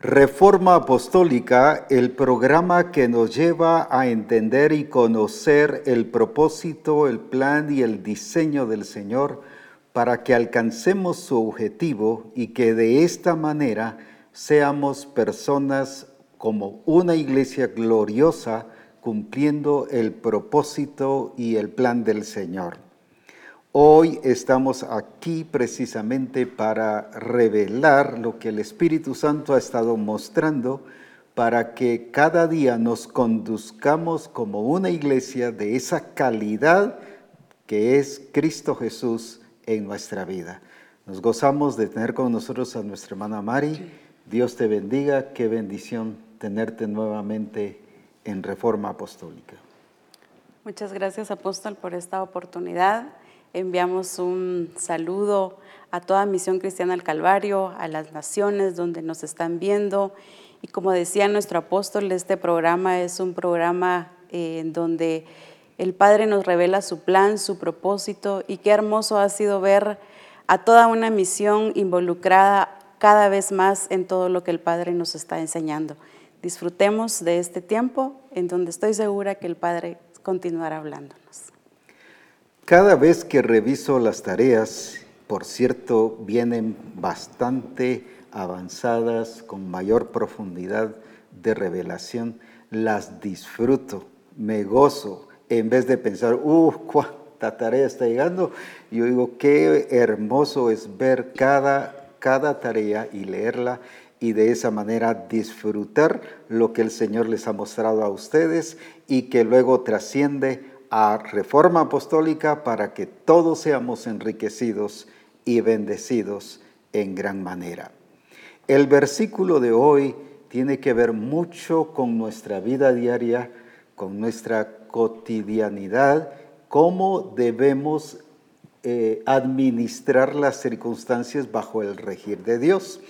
Reforma Apostólica, el programa que nos lleva a entender y conocer el propósito, el plan y el diseño del Señor para que alcancemos su objetivo y que de esta manera seamos personas como una iglesia gloriosa cumpliendo el propósito y el plan del Señor. Hoy estamos aquí precisamente para revelar lo que el Espíritu Santo ha estado mostrando para que cada día nos conduzcamos como una iglesia de esa calidad que es Cristo Jesús en nuestra vida. Nos gozamos de tener con nosotros a nuestra hermana Mari. Dios te bendiga, qué bendición tenerte nuevamente en Reforma Apostólica. Muchas gracias, apóstol, por esta oportunidad Enviamos un saludo a toda Misión Cristiana del Calvario, a las naciones donde nos están viendo. Y como decía nuestro apóstol, este programa es un programa eh, en donde el Padre nos revela su plan, su propósito y qué hermoso ha sido ver a toda una misión involucrada cada vez más en todo lo que el Padre nos está enseñando. Disfrutemos de este tiempo en donde estoy segura que el Padre continuará hablándonos. Cada vez que reviso las tareas, por cierto, vienen bastante avanzadas, con mayor profundidad de revelación, las disfruto, me gozo, en vez de pensar, uh, cuánta tarea está llegando, yo digo, qué hermoso es ver cada, cada tarea y leerla y de esa manera disfrutar lo que el Señor les ha mostrado a ustedes y que luego trasciende a reforma apostólica para que todos seamos enriquecidos y bendecidos en gran manera. El versículo de hoy tiene que ver mucho con nuestra vida diaria, con nuestra cotidianidad, cómo debemos eh, administrar las circunstancias bajo el regir de Dios.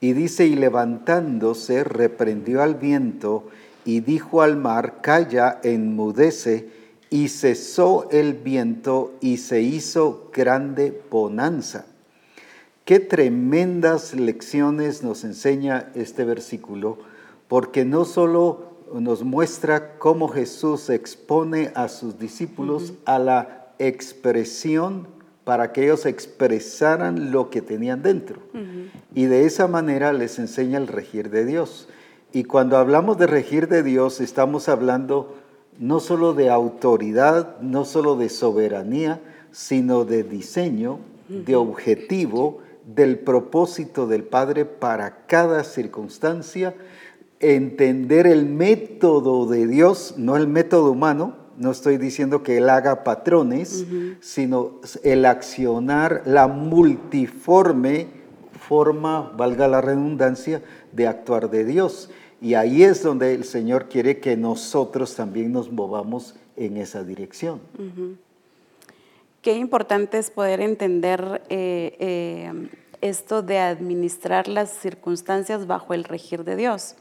Y dice, y levantándose, reprendió al viento y dijo al mar, calla, enmudece, y cesó el viento y se hizo grande bonanza. Qué tremendas lecciones nos enseña este versículo, porque no solo nos muestra cómo Jesús expone a sus discípulos a la expresión para que ellos expresaran lo que tenían dentro. Y de esa manera les enseña el regir de Dios. Y cuando hablamos de regir de Dios, estamos hablando no solo de autoridad, no solo de soberanía, sino de diseño, de objetivo, del propósito del Padre para cada circunstancia, entender el método de Dios, no el método humano, no estoy diciendo que Él haga patrones, sino el accionar, la multiforme forma, valga la redundancia, de actuar de Dios. Y ahí es donde el Señor quiere que nosotros también nos movamos en esa dirección. Qué importante es poder entender eh, eh, esto de administrar las circunstancias bajo el regir de Dios.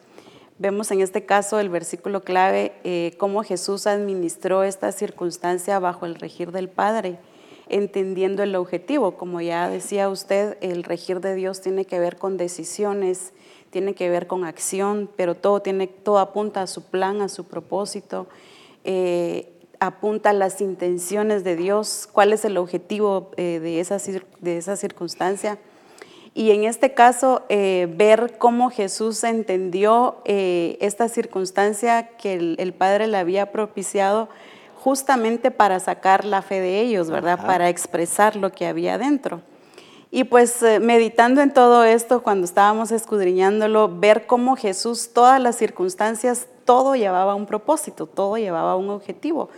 Vemos en este caso el versículo clave, eh, cómo Jesús administró esta circunstancia bajo el regir del Padre, entendiendo el objetivo. Como ya decía usted, el regir de Dios tiene que ver con decisiones, tiene que ver con acción, pero todo, tiene, todo apunta a su plan, a su propósito, eh, apunta a las intenciones de Dios, cuál es el objetivo eh, de, esa, de esa circunstancia. Y en este caso, eh, ver cómo Jesús entendió esta circunstancia que el, Padre le había propiciado justamente para sacar la fe de ellos, ¿verdad? Para expresar lo que había dentro. Y pues eh, meditando en todo esto, cuando estábamos escudriñándolo, ver cómo Jesús, todas las circunstancias, todo llevaba un propósito, todo llevaba un objetivo,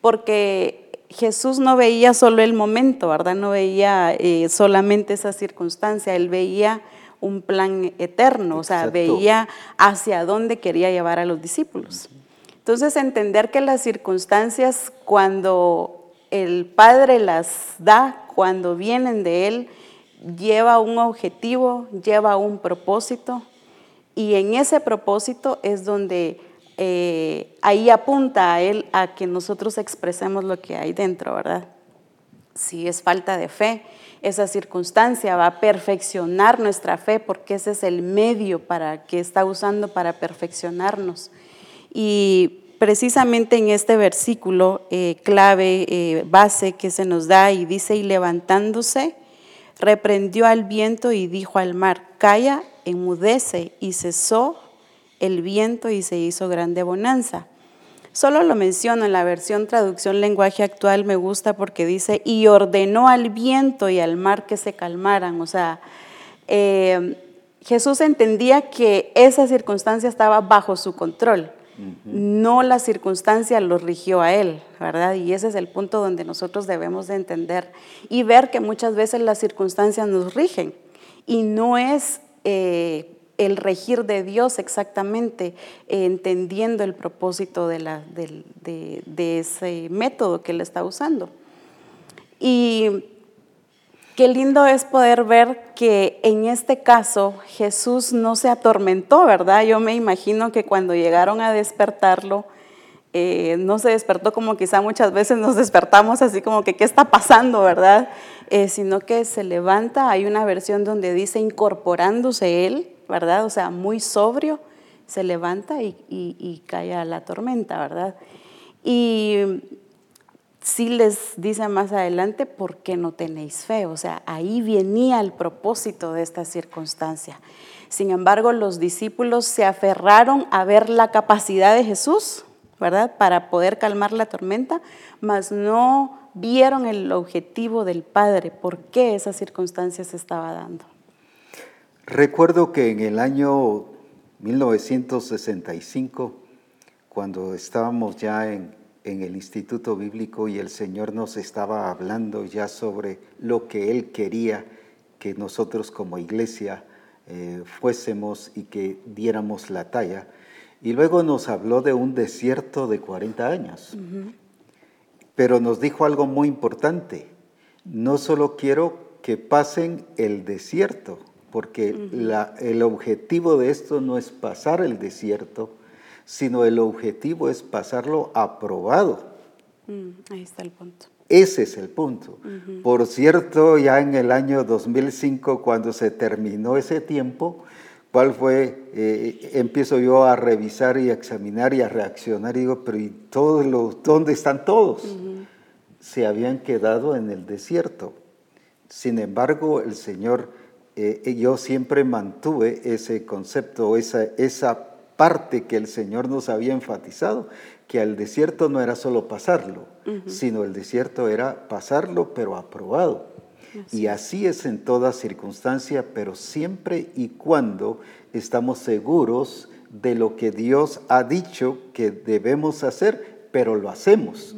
porque Jesús no veía solo el momento, ¿verdad? No veía eh, solamente esa circunstancia, él veía un plan eterno, o sea, veía hacia dónde quería llevar a los discípulos. Entonces, entender que las circunstancias, cuando el Padre las da, cuando vienen de Él, lleva un objetivo, lleva un propósito y en ese propósito es donde eh, ahí apunta a él a que nosotros expresemos lo que hay dentro, ¿verdad? si es falta de fe, esa circunstancia va a perfeccionar nuestra fe porque ese es el medio para que está usando para perfeccionarnos. Y precisamente en este versículo eh, clave, eh, base que se nos da y dice, y levantándose, reprendió al viento y dijo al mar, calla, enmudece, y cesó el viento y se hizo grande bonanza. Solo lo menciono en la versión traducción lenguaje actual, me gusta porque dice, y ordenó al viento y al mar que se calmaran. O sea, eh, Jesús entendía que esa circunstancia estaba bajo su control, no la circunstancia lo rigió a él, ¿verdad? Y ese es el punto donde nosotros debemos de entender y ver que muchas veces las circunstancias nos rigen y no es... Eh, el regir de Dios exactamente, eh, entendiendo el propósito de, la, de, ese método que él está usando. Y qué lindo es poder ver que en este caso Jesús no se atormentó, ¿verdad? Yo me imagino que cuando llegaron a despertarlo, eh, no se despertó como quizá muchas veces nos despertamos así como que qué está pasando, ¿verdad? Eh, sino que se levanta, hay una versión donde dice incorporándose él, ¿verdad? O sea, muy sobrio, se levanta y, cae a la tormenta, ¿verdad? Y sí les dice más adelante, ¿por qué no tenéis fe? O sea, ahí venía el propósito de esta circunstancia. Sin embargo, los discípulos se aferraron a ver la capacidad de Jesús, ¿verdad? Para poder calmar la tormenta, mas no vieron el objetivo del Padre, por qué esa circunstancia se estaba dando. Recuerdo que en el año 1965, cuando estábamos ya en, el Instituto Bíblico y el Señor nos estaba hablando ya sobre lo que Él quería que nosotros como iglesia eh, fuésemos y que diéramos la talla. Y luego nos habló de un desierto de 40 años. Pero nos dijo algo muy importante. No solo quiero que pasen el desierto, porque el objetivo de esto no es pasar el desierto, sino el objetivo es pasarlo aprobado. Mm, ahí está el punto. Ese es el punto. Por cierto, ya en el año 2005, cuando se terminó ese tiempo, ¿cuál fue? Eh, empiezo yo a revisar y a examinar y a reaccionar y digo, pero ¿y todos los, dónde están todos? Se habían quedado en el desierto. Sin embargo, el Señor eh, yo siempre mantuve ese concepto, esa, esa parte que el Señor nos había enfatizado, que al desierto no era solo pasarlo, sino el desierto era pasarlo, pero aprobado. Y así es en toda circunstancia, pero siempre y cuando estamos seguros de lo que Dios ha dicho que debemos hacer, pero lo hacemos.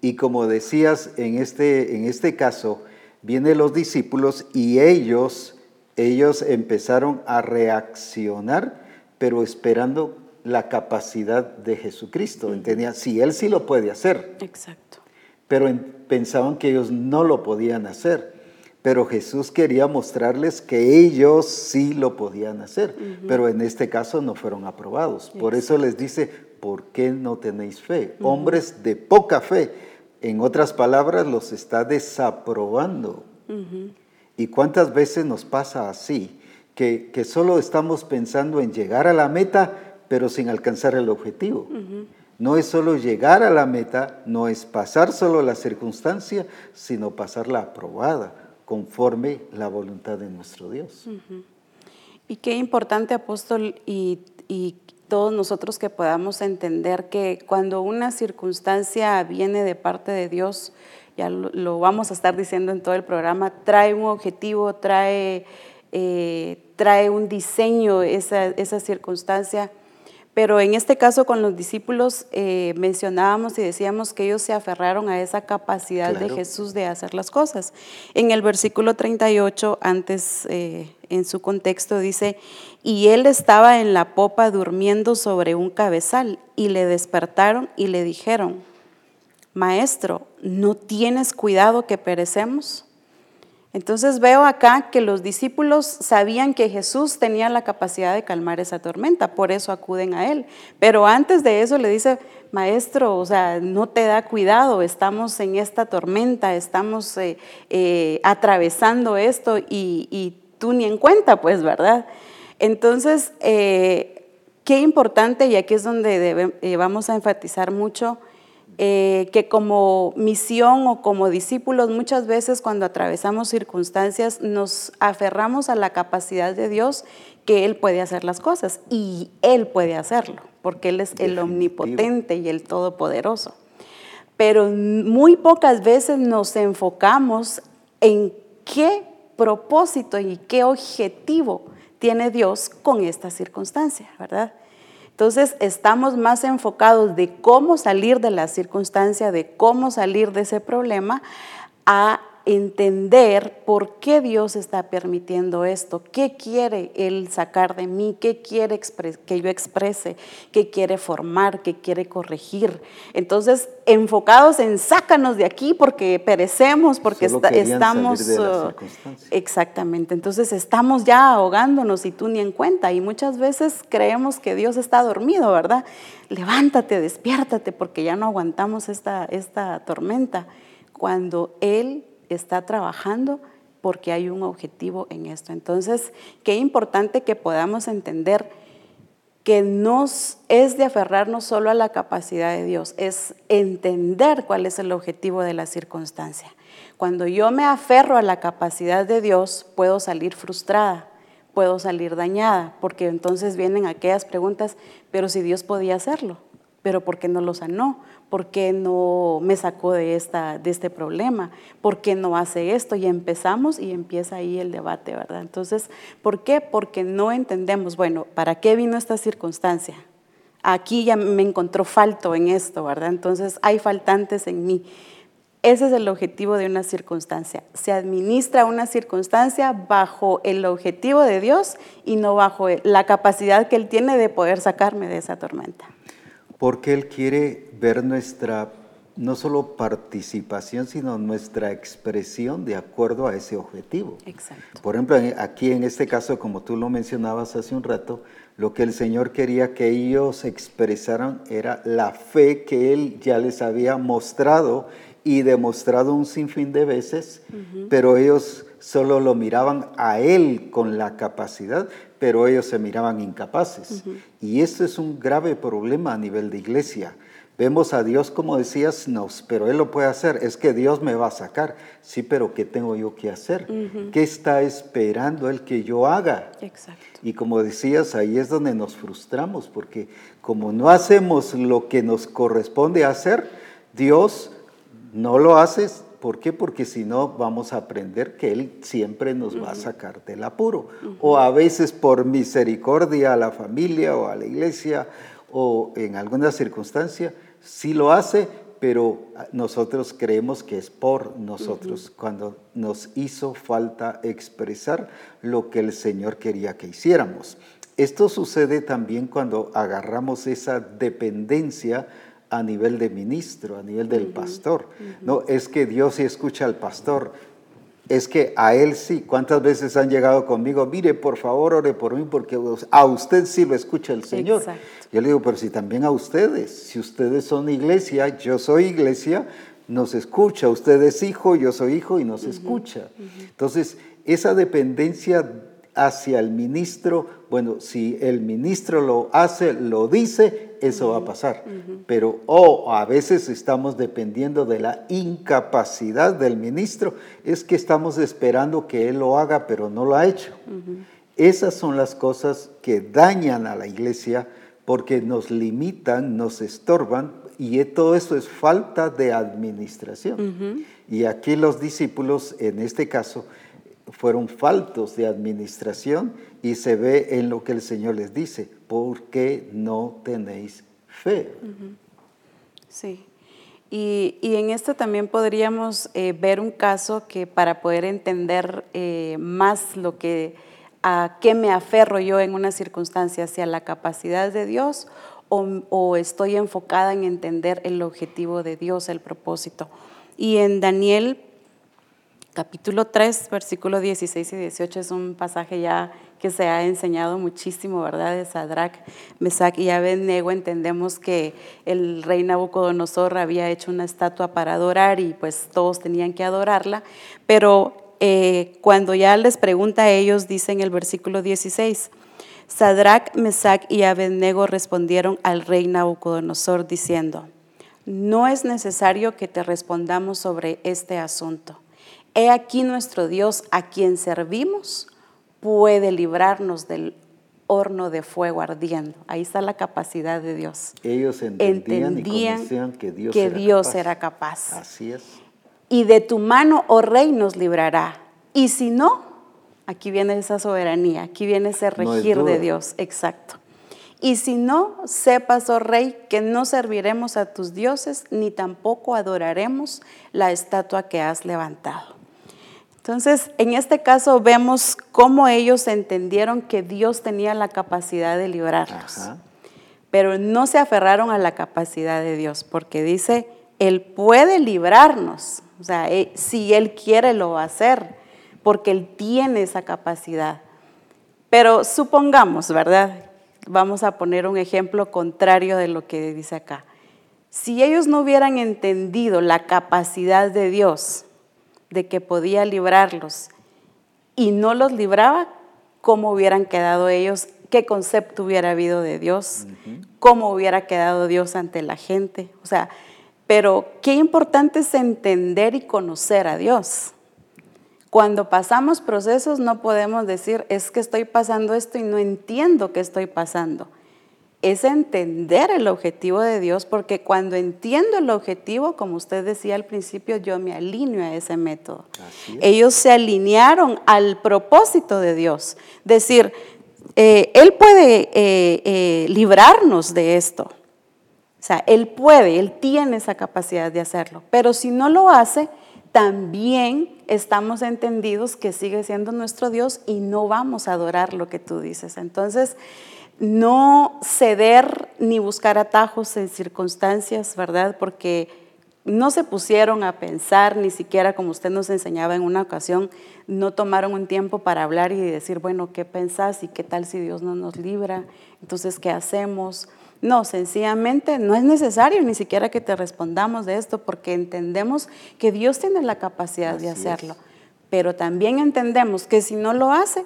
Y como decías, en este, en este caso, vienen los discípulos y ellos ellos empezaron a reaccionar, pero esperando la capacidad de Jesucristo. Entendían, si Él sí lo puede hacer. Exacto. Pero pensaban que ellos no lo podían hacer. Pero Jesús quería mostrarles que ellos sí lo podían hacer. Pero en este caso no fueron aprobados. Por eso les dice, ¿por qué no tenéis fe? Hombres de poca fe. En otras palabras, los está desaprobando. ¿Y cuántas veces nos pasa así? Que, que, solo estamos pensando en llegar a la meta, pero sin alcanzar el objetivo. No es solo llegar a la meta, no es pasar solo la circunstancia, sino pasarla aprobada, conforme la voluntad de nuestro Dios. Y qué importante, apóstol, y, y todos nosotros que podamos entender que cuando una circunstancia viene de parte de Dios, ya lo, vamos a estar diciendo en todo el programa, trae un objetivo, trae, eh, trae un diseño esa, esa, circunstancia. Pero en este caso con los discípulos eh, mencionábamos y decíamos que ellos se aferraron a esa capacidad de Jesús de hacer las cosas. En el versículo 38, antes eh, en su contexto dice, y él estaba en la popa durmiendo sobre un cabezal y le despertaron y le dijeron, Maestro, ¿no tienes cuidado que perecemos? Entonces veo acá que los discípulos sabían que Jesús tenía la capacidad de calmar esa tormenta, por eso acuden a él. Pero antes de eso le dice, maestro, o sea, no te da cuidado, estamos en esta tormenta, estamos eh, eh, atravesando esto y, tú ni en cuenta, pues, ¿verdad? Entonces, eh, qué importante, y aquí es donde vamos a enfatizar mucho, eh, que como misión o como discípulos muchas veces cuando atravesamos circunstancias nos aferramos a la capacidad de Dios que Él puede hacer las cosas y Él puede hacerlo, porque Él es el omnipotente y el todopoderoso. Pero muy pocas veces nos enfocamos en qué propósito y qué objetivo tiene Dios con esta circunstancia, ¿verdad? Entonces estamos más enfocados de cómo salir de la circunstancia, de cómo salir de ese problema, a entender por qué Dios está permitiendo esto, qué quiere Él sacar de mí, qué quiere que yo exprese, qué quiere formar, qué quiere corregir. Entonces, enfocados en sácanos de aquí porque perecemos, porque estamos... Uh, exactamente, entonces estamos ya ahogándonos y tú ni en cuenta. Y muchas veces creemos que Dios está dormido, ¿verdad? Levántate, despiértate porque ya no aguantamos esta, esta tormenta. Cuando Él está trabajando porque hay un objetivo en esto. Entonces, qué importante que podamos entender que nos es de aferrarnos solo a la capacidad de Dios, es entender cuál es el objetivo de la circunstancia. Cuando yo me aferro a la capacidad de Dios, puedo salir frustrada, puedo salir dañada, porque entonces vienen aquellas preguntas, pero si Dios podía hacerlo, pero ¿por qué no lo sanó? ¿Por qué no me sacó de, esta, de este problema? ¿Por qué no hace esto? Y empezamos y empieza ahí el debate, ¿verdad? Entonces, ¿por qué? Porque no entendemos, bueno, ¿para qué vino esta circunstancia? Aquí ya me encontró falto en esto, ¿verdad? Entonces, hay faltantes en mí. Ese es el objetivo de una circunstancia. Se administra una circunstancia bajo el objetivo de Dios y no bajo la capacidad que Él tiene de poder sacarme de esa tormenta porque Él quiere ver nuestra, no solo participación, sino nuestra expresión de acuerdo a ese objetivo. Exacto. Por ejemplo, aquí en este caso, como tú lo mencionabas hace un rato, lo que el Señor quería que ellos expresaran era la fe que Él ya les había mostrado y demostrado un sinfín de veces, pero ellos solo lo miraban a Él con la capacidad, pero ellos se miraban incapaces. Y esto es un grave problema a nivel de iglesia. Vemos a Dios como decías, no, pero Él lo puede hacer, es que Dios me va a sacar. Sí, pero ¿qué tengo yo que hacer? ¿Qué está esperando Él que yo haga? Exacto. Y como decías, ahí es donde nos frustramos, porque como no hacemos lo que nos corresponde hacer, Dios no lo hace ¿Por qué? Porque si no vamos a aprender que Él siempre nos va a sacar del apuro. O a veces por misericordia a la familia o a la iglesia o en alguna circunstancia, sí lo hace, pero nosotros creemos que es por nosotros, cuando nos hizo falta expresar lo que el Señor quería que hiciéramos. Esto sucede también cuando agarramos esa dependencia a nivel de ministro, a nivel del pastor. No, es que Dios sí escucha al pastor. Es que a él sí, ¿cuántas veces han llegado conmigo? Mire, por favor, ore por mí, porque a usted sí lo escucha el Señor. Yo le digo, pero si también a ustedes, si ustedes son iglesia, yo soy iglesia, nos escucha. Usted es hijo, yo soy hijo y nos escucha. Entonces, esa dependencia hacia el ministro, bueno, si el ministro lo hace, lo dice, eso va a pasar. Pero, o a veces estamos dependiendo de la incapacidad del ministro, es que estamos esperando que él lo haga, pero no lo ha hecho. Esas son las cosas que dañan a la iglesia porque nos limitan, nos estorban, y todo esto es falta de administración. Y aquí los discípulos, en este caso, fueron faltos de administración y se ve en lo que el Señor les dice, ¿por qué no tenéis fe? Sí. Y, en esto también podríamos eh, ver un caso que para poder entender eh, más lo que, a qué me aferro yo en una circunstancia, hacia la capacidad de Dios o, o estoy enfocada en entender el objetivo de Dios, el propósito. Y en Daniel capítulo 3, versículo 16 y 18 es un pasaje ya que se ha enseñado muchísimo, ¿verdad? De Sadrach, Mesach y Abednego. Entendemos que el rey Nabucodonosor había hecho una estatua para adorar y pues todos tenían que adorarla, pero eh, cuando ya les pregunta a ellos, dice en el versículo 16, Sadrach, Mesach y Abednego respondieron al rey Nabucodonosor diciendo, no es necesario que te respondamos sobre este asunto He aquí nuestro Dios a quien servimos puede librarnos del horno de fuego ardiendo. Ahí está la capacidad de Dios. Ellos entendían, y que Dios, que era, Dios capaz. era capaz. Así es. Y de tu mano, oh rey, nos librará. Y si no, aquí viene esa soberanía, aquí viene ese regir de Dios. Exacto. Y si no, sepas, oh rey, que no serviremos a tus dioses, ni tampoco adoraremos la estatua que has levantado. Entonces, en este caso vemos cómo ellos entendieron que Dios tenía la capacidad de librarlos, pero no se aferraron a la capacidad de Dios, porque dice, Él puede librarnos, o sea, eh, si Él quiere lo va a hacer, porque Él tiene esa capacidad. Pero supongamos, ¿verdad? Vamos a poner un ejemplo contrario de lo que dice acá. Si ellos no hubieran entendido la capacidad de Dios, de que podía librarlos y no los libraba, ¿cómo hubieran quedado ellos? ¿Qué concepto hubiera habido de Dios? ¿Cómo hubiera quedado Dios ante la gente? O sea, pero qué importante es entender y conocer a Dios. Cuando pasamos procesos no podemos decir, es que estoy pasando esto y no entiendo qué estoy pasando es entender el objetivo de Dios, porque cuando entiendo el objetivo, como usted decía al principio, yo me alineo a ese método. Ellos se alinearon al propósito de Dios. Decir, eh, Él puede eh, eh, librarnos de esto. O sea, Él puede, Él tiene esa capacidad de hacerlo. Pero si no lo hace, también estamos entendidos que sigue siendo nuestro Dios y no vamos a adorar lo que tú dices. Entonces, no ceder ni buscar atajos en circunstancias, ¿verdad? Porque no se pusieron a pensar, ni siquiera como usted nos enseñaba en una ocasión, no tomaron un tiempo para hablar y decir, bueno, ¿qué pensás y qué tal si Dios no nos libra? Entonces, ¿qué hacemos? No, sencillamente no es necesario ni siquiera que te respondamos de esto porque entendemos que Dios tiene la capacidad de hacerlo, pero también entendemos que si no lo hace,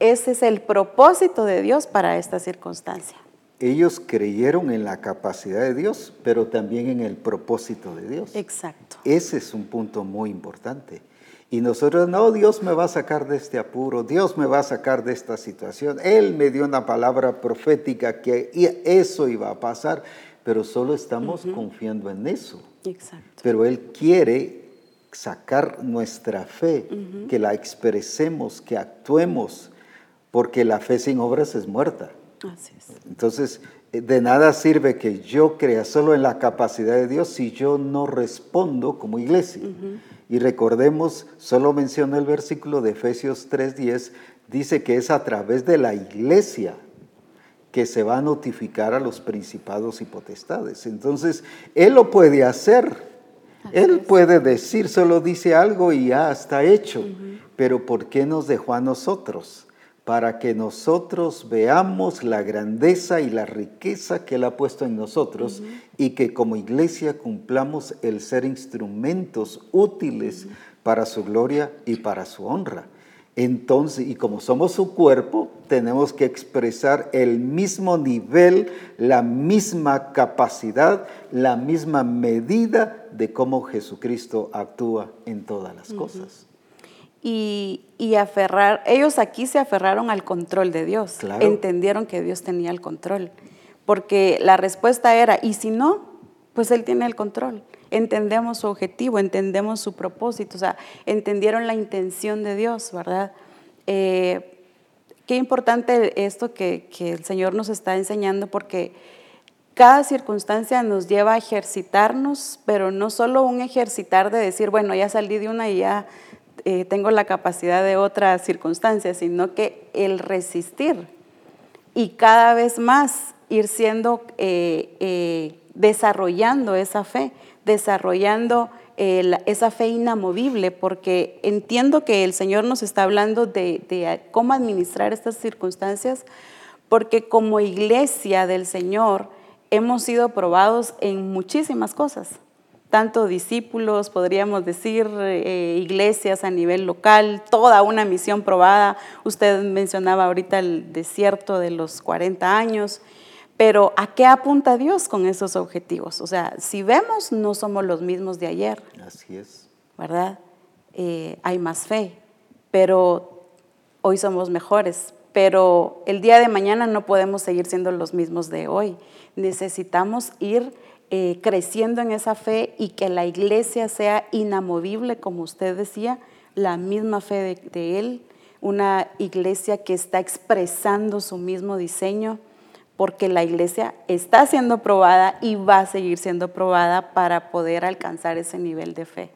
ese es el propósito de Dios para esta circunstancia. Ellos creyeron en la capacidad de Dios, pero también en el propósito de Dios. Exacto. Ese es un punto muy importante. Y nosotros, no, Dios me va a sacar de este apuro, Dios me va a sacar de esta situación. Él me dio una palabra profética que eso iba a pasar, pero solo estamos confiando en eso. Exacto. Pero Él quiere sacar nuestra fe, que la expresemos, que actuemos porque la fe sin obras es muerta. Entonces, eh, de nada sirve que yo crea solo en la capacidad de Dios si yo no respondo como iglesia. Y recordemos, solo menciono el versículo de Efesios 3:10, dice que es a través de la iglesia que se va a notificar a los principados y potestades. Entonces, Él lo puede hacer. Él puede decir, solo dice algo y ya está hecho. Pero ¿por qué nos dejó a nosotros? Para que nosotros veamos la grandeza y la riqueza que Él ha puesto en nosotros y que como iglesia cumplamos el ser instrumentos útiles para su gloria y para su honra. Entonces, y como somos su cuerpo, tenemos que expresar el mismo nivel, la misma capacidad, la misma medida de cómo Jesucristo actúa en todas las cosas y, aferrar, ellos aquí se aferraron al control de Dios, entendieron que Dios tenía el control, porque la respuesta era, y si no, pues Él tiene el control. Entendemos su objetivo, entendemos su propósito, o sea, entendieron la intención de Dios, ¿verdad? Eh, qué importante esto que, que el Señor nos está enseñando, porque cada circunstancia nos lleva a ejercitarnos, pero no solo un ejercitar de decir, bueno, ya salí de una y ya eh, tengo la capacidad de otras circunstancias, sino que el resistir y cada vez más ir siendo, eh, eh, desarrollando esa fe, desarrollando esa fe inamovible, porque entiendo que el Señor nos está hablando de, cómo administrar estas circunstancias, porque como iglesia del Señor hemos sido probados en muchísimas cosas, tanto discípulos, podríamos decir, eh, iglesias a nivel local, toda una misión probada. Usted mencionaba ahorita el desierto de los 40 años. Pero ¿a qué apunta Dios con esos objetivos? O sea, si vemos, no somos los mismos de ayer. Así es. ¿Verdad? Eh, hay más fe, pero hoy somos mejores. Pero el día de mañana no podemos seguir siendo los mismos de hoy. Necesitamos ir eh, creciendo en esa fe y que la iglesia sea inamovible, como usted decía, la misma fe de Él, una iglesia que está expresando su mismo diseño porque la iglesia está siendo probada y va a seguir siendo probada para poder alcanzar ese nivel de fe.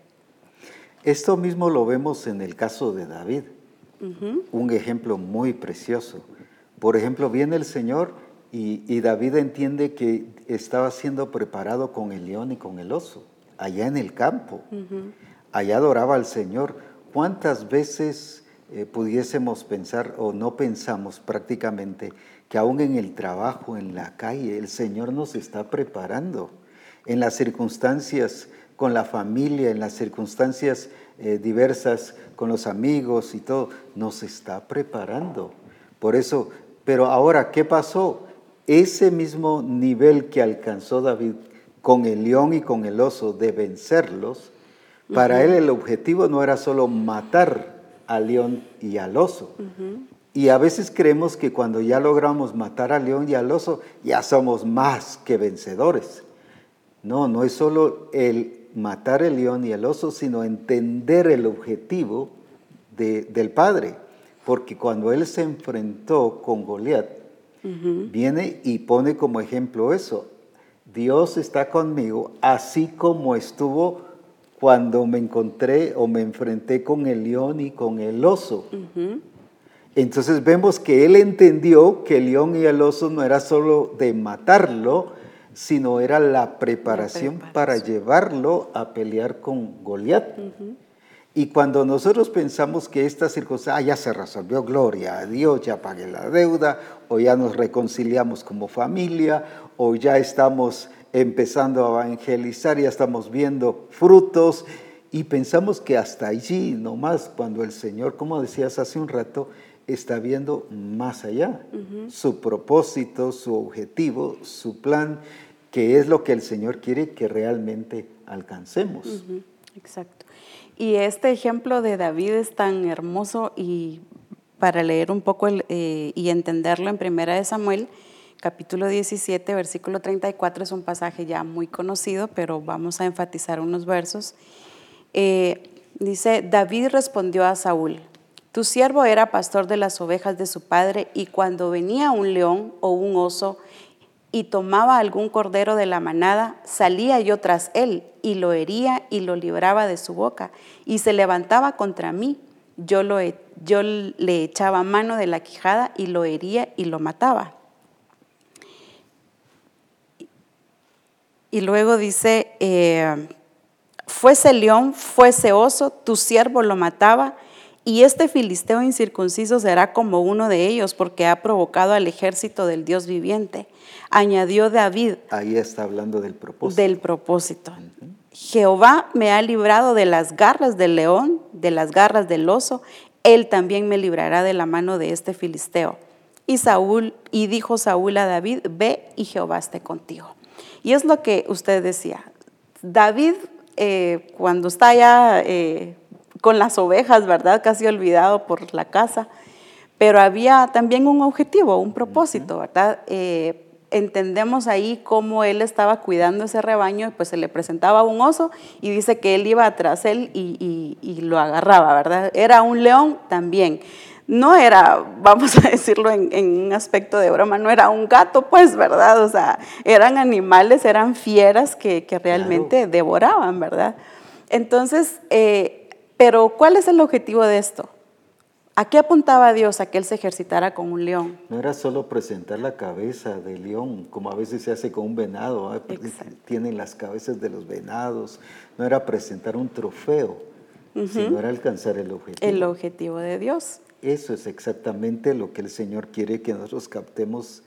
Esto mismo lo vemos en el caso de David, un ejemplo muy precioso. Por ejemplo, viene el Señor y, David entiende que estaba siendo preparado con el león y con el oso, allá en el campo. Allá adoraba al Señor. ¿Cuántas veces eh, pudiésemos pensar o no pensamos prácticamente que aún en el trabajo, en la calle, el Señor nos está preparando. En las circunstancias con la familia, en las circunstancias eh, diversas con los amigos y todo, nos está preparando. Por eso, pero ahora, ¿qué pasó? Ese mismo nivel que alcanzó David con el león y con el oso de vencerlos, para él el objetivo no era solo matar al león y al oso, y a veces creemos que cuando ya logramos matar al león y al oso, ya somos más que vencedores. No, no es solo el matar el león y el oso, sino entender el objetivo del Padre. Porque cuando él se enfrentó con Goliat, viene y pone como ejemplo eso. Dios está conmigo, así como estuvo cuando me encontré o me enfrenté con el león y con el oso. Entonces vemos que él entendió que el león y el oso no era solo de matarlo, sino era la preparación, para llevarlo a pelear con Goliat. Y cuando nosotros pensamos que esta circunstancia ah, ya se resolvió, gloria a Dios, ya pagué la deuda, o ya nos reconciliamos como familia, o ya estamos empezando a evangelizar, ya estamos viendo frutos, y pensamos que hasta allí nomás, cuando el Señor, como decías hace un rato, está viendo más allá, su propósito, su objetivo, su plan, que es lo que el Señor quiere que realmente alcancemos. Exacto. Y este ejemplo de David es tan hermoso y para leer un poco eh, y entenderlo en Primera de Samuel, capítulo 17, versículo 34, es un pasaje ya muy conocido, pero vamos a enfatizar unos versos. Eh, dice, David respondió a Saúl, tu siervo era pastor de las ovejas de su padre y cuando venía un león o un oso y tomaba algún cordero de la manada, salía yo tras él y lo hería y lo libraba de su boca y se levantaba contra mí. Yo, e, le echaba mano de la quijada y lo hería y lo mataba. Y luego dice, eh, fuese león, fuese oso, tu siervo lo mataba y este filisteo incircunciso será como uno de ellos porque ha provocado al ejército del Dios viviente. Añadió David. Ahí está hablando del propósito. Del propósito. Jehová me ha librado de las garras del león, de las garras del oso. Él también me librará de la mano de este filisteo. Y Saúl, y dijo Saúl a David, ve y Jehová esté contigo. Y es lo que usted decía. David, eh, cuando está ya eh, con las ovejas, ¿verdad? Casi olvidado por la casa. Pero había también un objetivo, un propósito, ¿verdad? Eh, entendemos ahí cómo él estaba cuidando ese rebaño y pues se le presentaba un oso y dice que él iba atrás él y, lo agarraba, ¿verdad? Era un león también. No era, vamos a decirlo en, un aspecto de broma, no era un gato, pues, ¿verdad? O sea, eran animales, eran fieras que, realmente devoraban, ¿verdad? Entonces, eh, pero ¿cuál es el objetivo de esto? ¿A qué apuntaba Dios? A que él se ejercitara con un león. No era solo presentar la cabeza del león, como a veces se hace con un venado, ¿eh? tienen las cabezas de los venados. No era presentar un trofeo, sino era alcanzar el objetivo. El objetivo de Dios. Eso es exactamente lo que el Señor quiere que nosotros captemos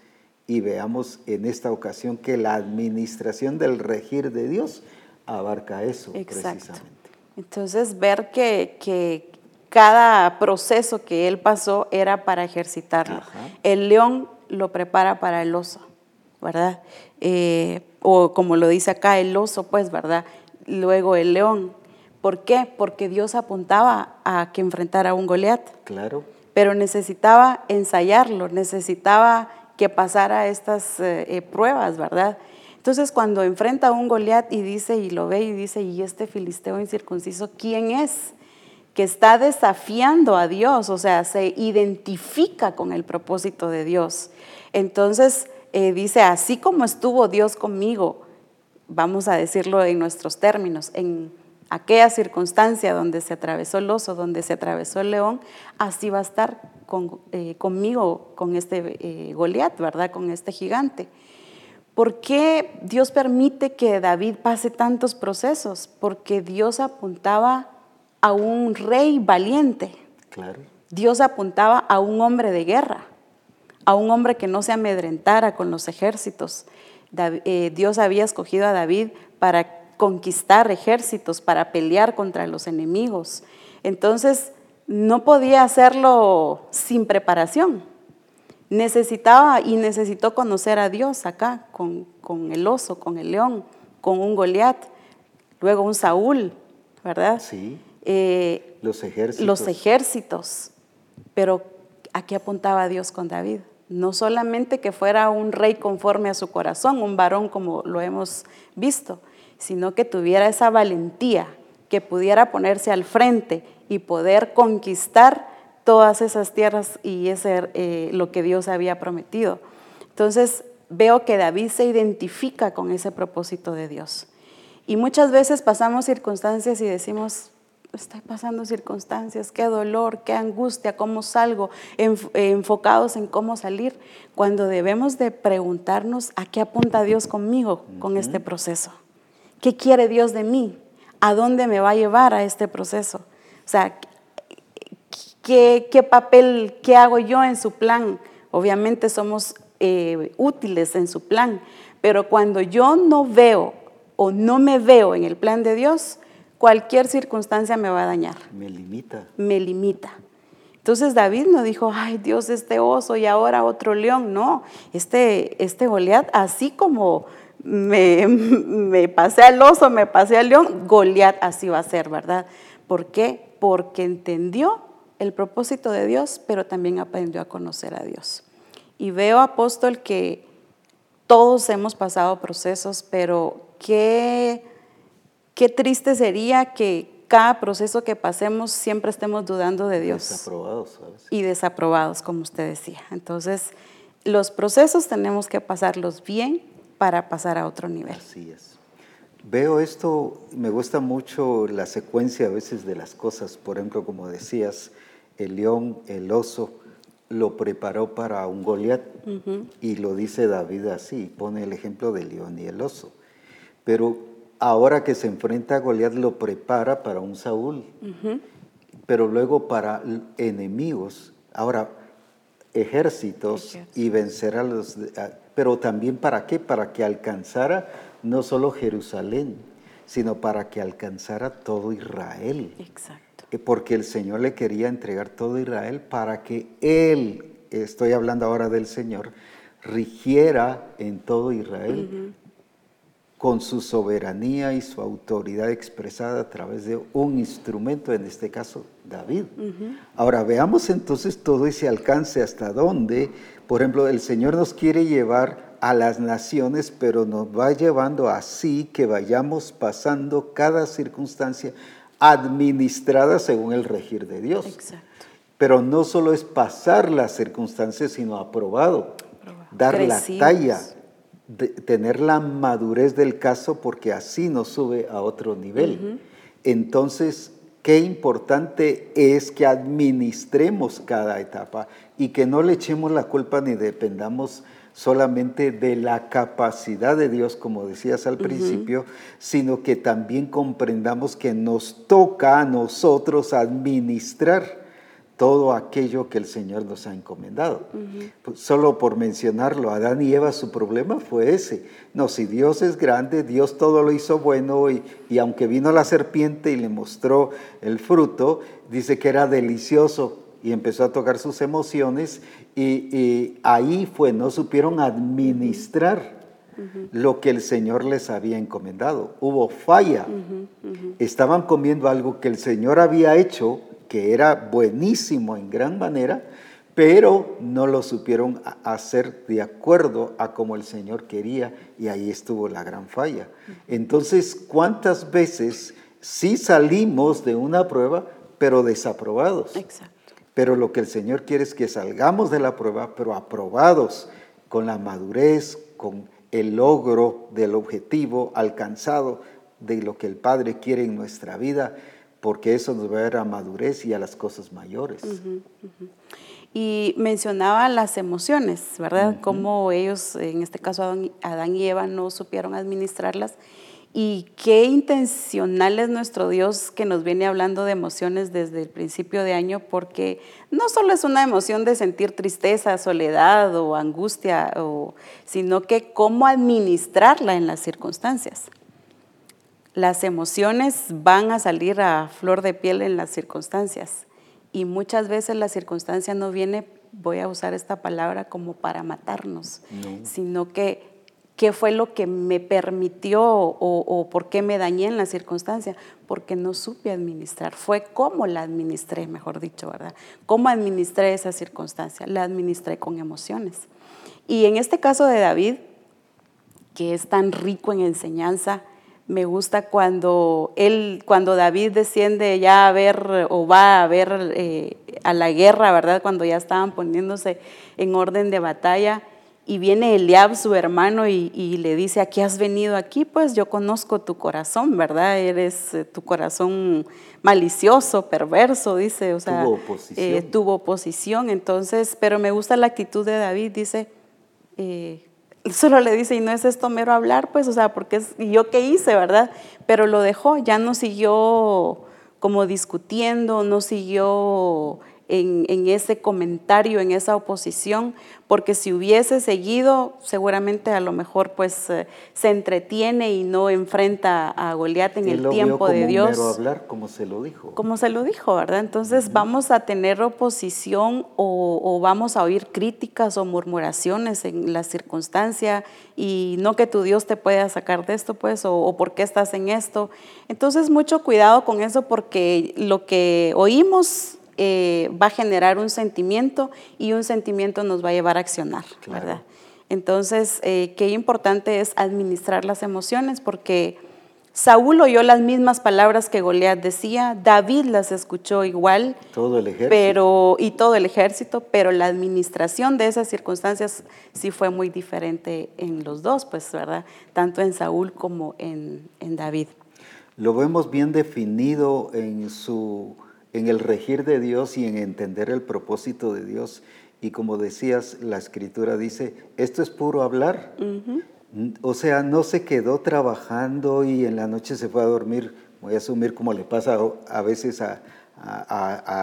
y veamos en esta ocasión que la administración del regir de Dios abarca eso precisamente. Entonces, ver que, que, cada proceso que él pasó era para ejercitarlo. El león lo prepara para el oso, ¿verdad? Eh, o como lo dice acá, el oso, pues, ¿verdad? Luego el león. ¿Por qué? Porque Dios apuntaba a que enfrentara a un Goliat. Claro. Pero necesitaba ensayarlo, necesitaba que pasara estas eh, eh, pruebas, ¿verdad? Entonces cuando enfrenta a un Goliat y dice y lo ve y dice, ¿y este filisteo incircunciso quién es? que está desafiando a Dios, o sea, se identifica con el propósito de Dios. Entonces eh, dice, así como estuvo Dios conmigo, vamos a decirlo en nuestros términos, en aquella circunstancia donde se atravesó el oso, donde se atravesó el león, así va a estar eh, conmigo, con este eh, Goliat, ¿verdad? Con este gigante. ¿Por qué Dios permite que David pase tantos procesos? Porque Dios apuntaba a un rey valiente. Claro. Dios apuntaba a un hombre de guerra, a un hombre que no se amedrentara con los ejércitos. Eh, Dios había escogido a David para conquistar ejércitos, para pelear contra los enemigos. Entonces, no podía hacerlo sin preparación. Necesitaba y necesitó conocer a Dios acá, con, con el oso, con el león, con un Goliat, luego un Saúl, ¿verdad? Sí. Eh, los ejércitos. Los ejércitos. Pero ¿a qué apuntaba Dios con David? No solamente que fuera un rey conforme a su corazón, un varón como lo hemos visto, sino que tuviera esa valentía, que pudiera ponerse al frente y poder conquistar todas esas tierras y ese, eh, lo que Dios había prometido. Entonces veo que David se identifica con ese propósito de Dios. Y muchas veces pasamos circunstancias y decimos, estoy pasando circunstancias, qué dolor, qué angustia, cómo salgo, enfocados en cómo salir, cuando debemos de preguntarnos a qué apunta Dios conmigo con este proceso. ¿Qué quiere Dios de mí? ¿A dónde me va a llevar a este proceso? O sea, ¿qué, qué papel, qué hago yo en su plan? Obviamente somos eh, útiles en su plan, pero cuando yo no veo o no me veo en el plan de Dios, cualquier circunstancia me va a dañar. Me limita. Me limita. Entonces David no dijo, ay Dios, este oso y ahora otro león. No, este, este Goliat, así como me, me pasé al oso, me pasé al león, Goliat así va a ser, ¿verdad? ¿Por qué? Porque entendió el propósito de Dios, pero también aprendió a conocer a Dios. Y veo, apóstol, que todos hemos pasado procesos, pero qué Qué triste sería que cada proceso que pasemos siempre estemos dudando de Dios. Desaprobados. Y desaprobados, como usted decía. Entonces, los procesos tenemos que pasarlos bien para pasar a otro nivel. Así es. Veo esto, me gusta mucho la secuencia a veces de las cosas. Por ejemplo, como decías, el león, el oso, lo preparó para un Goliat. Y lo dice David así, pone el ejemplo del león y el oso. Pero ahora que se enfrenta a Goliat lo prepara para un Saúl, pero luego para enemigos, ahora ejércitos y vencer a los... pero también para qué? Para que alcanzara no solo Jerusalén, sino para que alcanzara todo Israel. Exacto. Porque el Señor le quería entregar todo Israel para que Él, estoy hablando ahora del Señor, rigiera en todo Israel con su soberanía y su autoridad expresada a través de un instrumento, en este caso David. Ahora veamos entonces todo ese alcance hasta dónde, por ejemplo, el Señor nos quiere llevar a las naciones, pero nos va llevando así que vayamos pasando cada circunstancia administrada según el regir de Dios. Exacto. Pero no solo es pasar las circunstancias, sino aprobado, dar la talla tener la madurez del caso porque así nos sube a otro nivel. Entonces, qué importante es que administremos cada etapa y que no le echemos la culpa ni dependamos solamente de la capacidad de Dios, como decías al principio, sino que también comprendamos que nos toca a nosotros administrar todo aquello que el Señor nos ha encomendado. Pues, solo por mencionarlo, Adán y Eva, su problema fue ese. No, si Dios es grande, Dios todo lo hizo bueno y, y aunque vino la serpiente y le mostró el fruto, dice que era delicioso y empezó a tocar sus emociones y, ahí fue, no supieron administrar lo que el Señor les había encomendado. Hubo falla. Estaban comiendo algo que el Señor había hecho que era buenísimo en gran manera, pero no lo supieron hacer de acuerdo a como el Señor quería y ahí estuvo la gran falla. Entonces, ¿cuántas veces sí salimos de una prueba, pero desaprobados? Exacto. Pero lo que el Señor quiere es que salgamos de la prueba, pero aprobados con la madurez, con el logro del objetivo alcanzado de lo que el Padre quiere en nuestra vida porque eso nos va a dar a madurez y a las cosas mayores. Y mencionaba las emociones, ¿verdad? Cómo ellos, en este caso Adán, y Eva, no supieron administrarlas. Y qué intencional es nuestro Dios que nos viene hablando de emociones desde el principio de año, porque no solo es una emoción de sentir tristeza, soledad o angustia, sino que cómo administrarla en las circunstancias. Las emociones van a salir a flor de piel en las circunstancias y muchas veces la circunstancia no viene, voy a usar esta palabra como para matarnos, sino que qué fue lo que me permitió o, por qué me dañé en la circunstancia, porque no supe administrar, fue cómo la administré, mejor dicho, ¿verdad? ¿Cómo administré esa circunstancia? La administré con emociones. Y en este caso de David, que es tan rico en enseñanza, me gusta cuando él, cuando David desciende ya a ver o va a ver eh, a la guerra, ¿verdad? Cuando ya estaban poniéndose en orden de batalla y viene Eliab, su hermano, y, le dice, ¿a qué has venido aquí? Pues yo conozco tu corazón, ¿verdad? Eres eh, tu corazón malicioso, perverso, dice, o sea, tuvo oposición. Eh, tuvo oposición, entonces, pero me gusta la actitud de David, dice, solo le dice, y no es esto mero hablar, pues, o sea, porque es, ¿y yo qué hice, verdad? Pero lo dejó, ya no siguió como discutiendo, no siguió en, ese comentario, en esa oposición, porque si hubiese seguido, seguramente a lo mejor pues eh, se entretiene y no enfrenta a Goliat en el tiempo de Dios. hablar como se lo dijo. Como se lo dijo, ¿verdad? Entonces vamos a tener oposición o, vamos a oír críticas o murmuraciones en la circunstancia y no que tu Dios te pueda sacar de esto, pues, o, o por qué estás en esto. Entonces mucho cuidado con eso porque lo que oímos eh, va a generar un sentimiento y un sentimiento nos va a llevar a accionar, ¿verdad? Entonces, eh, qué importante es administrar las emociones porque Saúl oyó las mismas palabras que Goliat decía, David las escuchó igual. Todo el ejército. Pero, y todo el ejército, pero la administración de esas circunstancias sí fue muy diferente en los dos, pues, ¿verdad? Tanto en Saúl como en, en David. Lo vemos bien definido en su en el regir de Dios y en entender el propósito de Dios. Y como decías, la escritura dice, esto es puro hablar. O sea, no se quedó trabajando y en la noche se fue a dormir, voy a asumir como le pasa a veces a,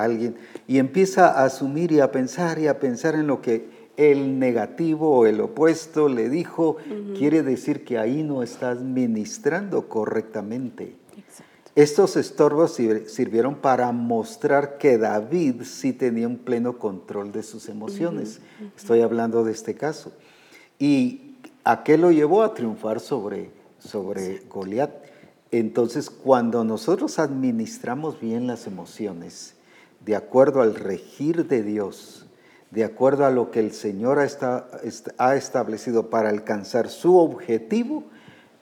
alguien, y empieza a asumir y a pensar y a pensar en lo que el negativo o el opuesto le dijo, quiere decir que ahí no estás ministrando correctamente. Estos estorbos sirvieron para mostrar que David sí tenía un pleno control de sus emociones. Estoy hablando de este caso. ¿Y a qué lo llevó a triunfar sobre, sobre Goliat? Entonces, cuando nosotros administramos bien las emociones, de acuerdo al regir de Dios, de acuerdo a lo que el Señor ha establecido para alcanzar su objetivo,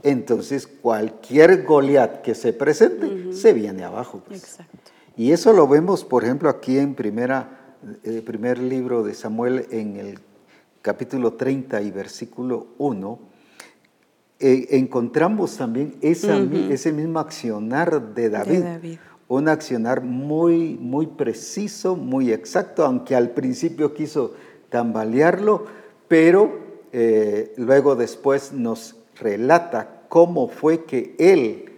entonces cualquier Goliat que se presente se viene abajo. Pues. Y eso lo vemos, por ejemplo, aquí en primera, el eh, primer libro de Samuel, en el capítulo 30 y versículo 1. Eh, encontramos también ese mismo accionar de David. un accionar muy, muy preciso, muy exacto, aunque al principio quiso tambalearlo, pero eh, luego después nos relata cómo fue que él,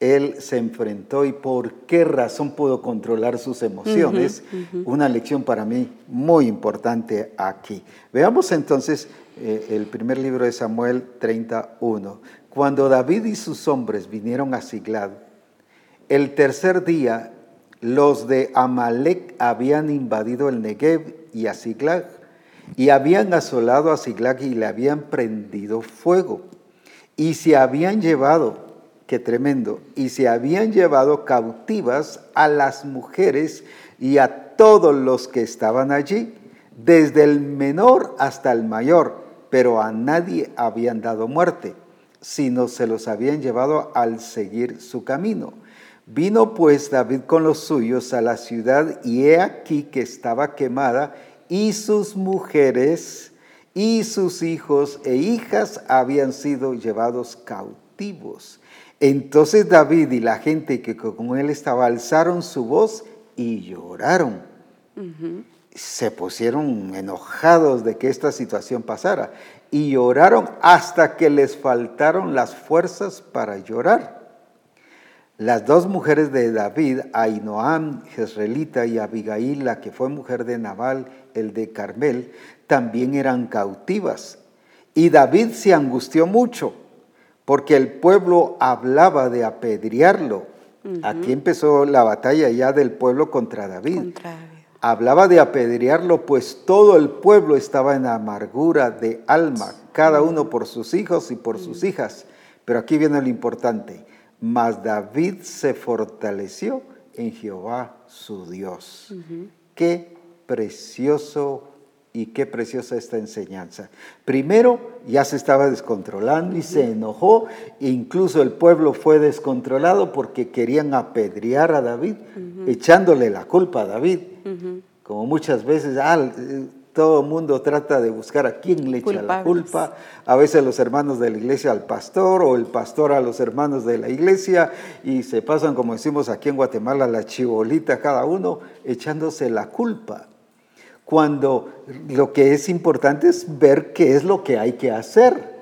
él se enfrentó y por qué razón pudo controlar sus emociones. Una lección para mí muy importante aquí. Veamos entonces eh, el primer libro de Samuel 31. Cuando David y sus hombres vinieron a Siglad, el tercer día los de Amalek habían invadido el Negev y a Siglag, y habían asolado a Siglag y le habían prendido fuego. Y se habían llevado, qué tremendo, y se habían llevado cautivas a las mujeres y a todos los que estaban allí, desde el menor hasta el mayor, pero a nadie habían dado muerte, sino se los habían llevado al seguir su camino. Vino pues David con los suyos a la ciudad y he aquí que estaba quemada y sus mujeres y sus hijos e hijas habían sido llevados cautivos. Entonces David y la gente que con él estaba alzaron su voz y lloraron. Se pusieron enojados de que esta situación pasara y lloraron hasta que les faltaron las fuerzas para llorar. Las dos mujeres de David, Ainoam, Jezreelita, y Abigail, la que fue mujer de Nabal, el de Carmel, también eran cautivas. Y David se angustió mucho, porque el pueblo hablaba de apedrearlo. Aquí empezó la batalla ya del pueblo contra David. Hablaba de apedrearlo, pues todo el pueblo estaba en amargura de alma, cada uno por sus hijos y por sus hijas. Pero aquí viene lo importante mas David se fortaleció en Jehová su Dios. Qué precioso y qué preciosa esta enseñanza. Primero, ya se estaba descontrolando y se enojó, e incluso el pueblo fue descontrolado porque querían apedrear a David, echándole la culpa a David. Como muchas veces, ah, todo el mundo trata de buscar a quién le echa la culpa. A veces los hermanos de la iglesia al pastor o el pastor a los hermanos de la iglesia y se pasan, como decimos aquí en Guatemala, la chibolita cada uno echándose la culpa. Cuando lo que es importante es ver qué es lo que hay que hacer.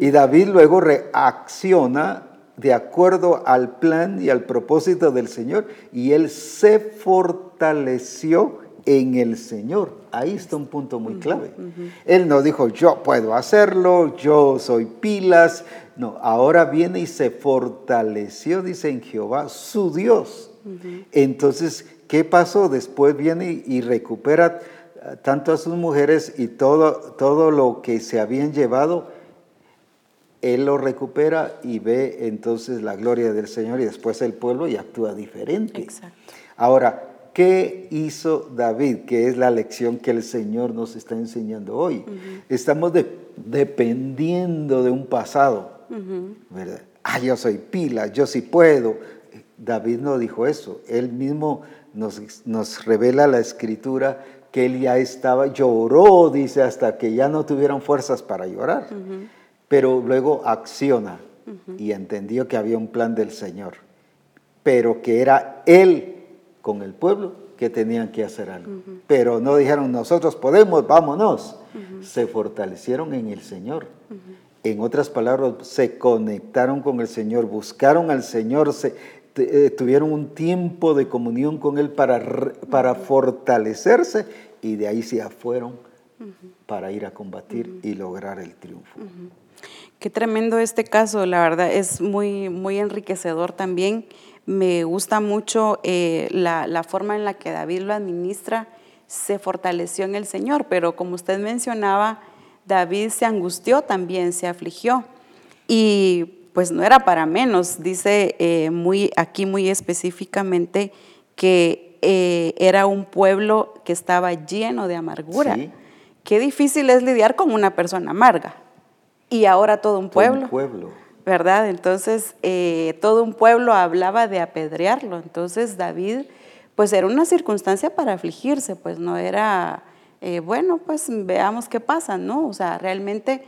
Y David luego reacciona de acuerdo al plan y al propósito del Señor y él se fortaleció en el Señor. Ahí está un punto muy clave. Él no dijo, yo puedo hacerlo, yo soy pilas. No, ahora viene y se fortaleció, dice en Jehová, su Dios. Entonces, ¿qué pasó? Después viene y recupera tanto a sus mujeres y todo, todo lo que se habían llevado. Él lo recupera y ve entonces la gloria del Señor y después el pueblo y actúa diferente. Exacto. Ahora, ¿Qué hizo David? Que es la lección que el Señor nos está enseñando hoy. Estamos dependiendo de un pasado, ¿verdad? Ah, yo soy pila, yo sí puedo. David no dijo eso. Él mismo nos, nos revela la escritura que él ya estaba, lloró, dice, hasta que ya no tuvieron fuerzas para llorar. Pero luego acciona y entendió que había un plan del Señor, pero que era él con el pueblo que tenían que hacer algo. Pero no dijeron, nosotros podemos, vámonos. Se fortalecieron en el Señor. En otras palabras, se conectaron con el Señor, buscaron al Señor, se, eh, tuvieron un tiempo de comunión con Él para, para fortalecerse y de ahí se fueron para ir a combatir y lograr el triunfo. Qué tremendo este caso, la verdad, es muy, muy enriquecedor también. Me gusta mucho eh, la, forma en la que David lo administra, se fortaleció en el Señor, pero como usted mencionaba, David se angustió también, se afligió. Y pues no era para menos, dice eh, muy, aquí muy específicamente que eh, era un pueblo que estaba lleno de amargura. Qué difícil es lidiar con una persona amarga. Y ahora todo un pueblo. Todo un pueblo ¿verdad? Entonces, eh, todo un pueblo hablaba de apedrearlo. Entonces, David, pues era una circunstancia para afligirse, pues no era, bueno, pues veamos qué pasa, ¿no? O sea, realmente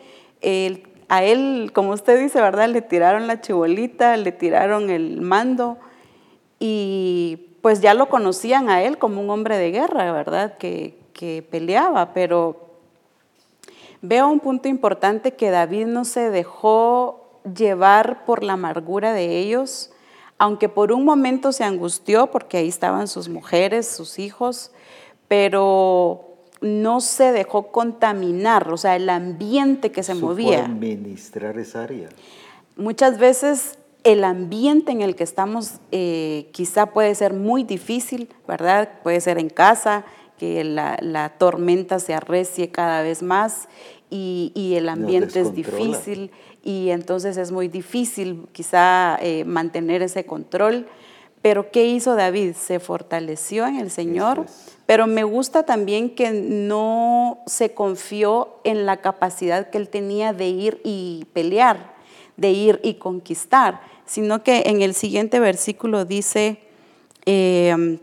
a él, como usted dice, ¿verdad? Le tiraron la chibolita, le tiraron el mando y pues ya lo conocían a él como un hombre de guerra, ¿verdad? Que, que peleaba, pero veo un punto importante que David no se dejó llevar por la amargura de ellos, aunque por un momento se angustió porque ahí estaban sus mujeres, sus hijos, pero no se dejó contaminar, o sea, el ambiente que se Supo movía. administrar esa área. Muchas veces el ambiente en el que estamos eh, quizá puede ser muy difícil, ¿verdad? Puede ser en casa, que la, la tormenta se arrecie cada vez más y, y el ambiente es difícil y entonces es muy difícil quizá eh, mantener ese control. Pero ¿qué hizo David? Se fortaleció en el Señor, es. pero me gusta también que no se confió en la capacidad que él tenía de ir y pelear, de ir y conquistar, sino que en el siguiente versículo dice, eh,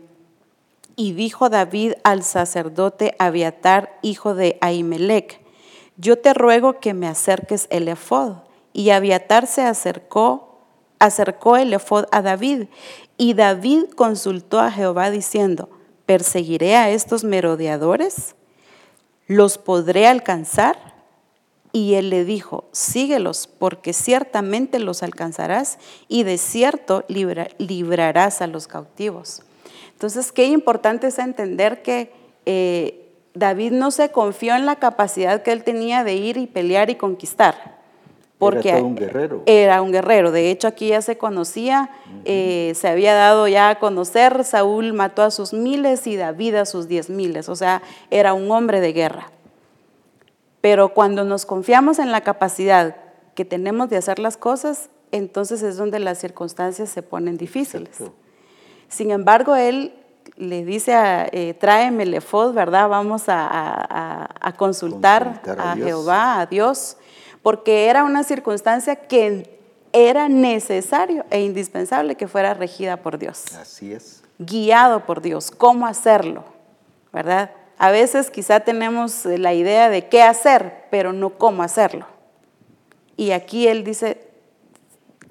y dijo David al sacerdote Abiatar, hijo de Ahimelech, yo te ruego que me acerques el efod. Y Abiatar se acercó, acercó el efod a David. Y David consultó a Jehová diciendo, ¿perseguiré a estos merodeadores? ¿Los podré alcanzar? Y él le dijo, síguelos, porque ciertamente los alcanzarás y de cierto libra- librarás a los cautivos. Entonces, qué importante es entender que eh, David no se confió en la capacidad que él tenía de ir y pelear y conquistar. Porque todo un guerrero. Era un guerrero. De hecho, aquí ya se conocía, eh, se había dado ya a conocer, Saúl mató a sus miles y David a sus diez miles. O sea, era un hombre de guerra. Pero cuando nos confiamos en la capacidad que tenemos de hacer las cosas, entonces es donde las circunstancias se ponen difíciles. Exacto. Sin embargo, él le dice, a, eh, tráeme el efod, ¿verdad? Vamos a, a- a- a consultar, Consultar a. Jehová, a Dios, porque era una circunstancia que era necesario e indispensable que fuera regida por Dios Así es. guiado por Dios, cómo hacerlo, ¿verdad? A veces quizá tenemos la idea de qué hacer, pero no cómo hacerlo. Y aquí él dice,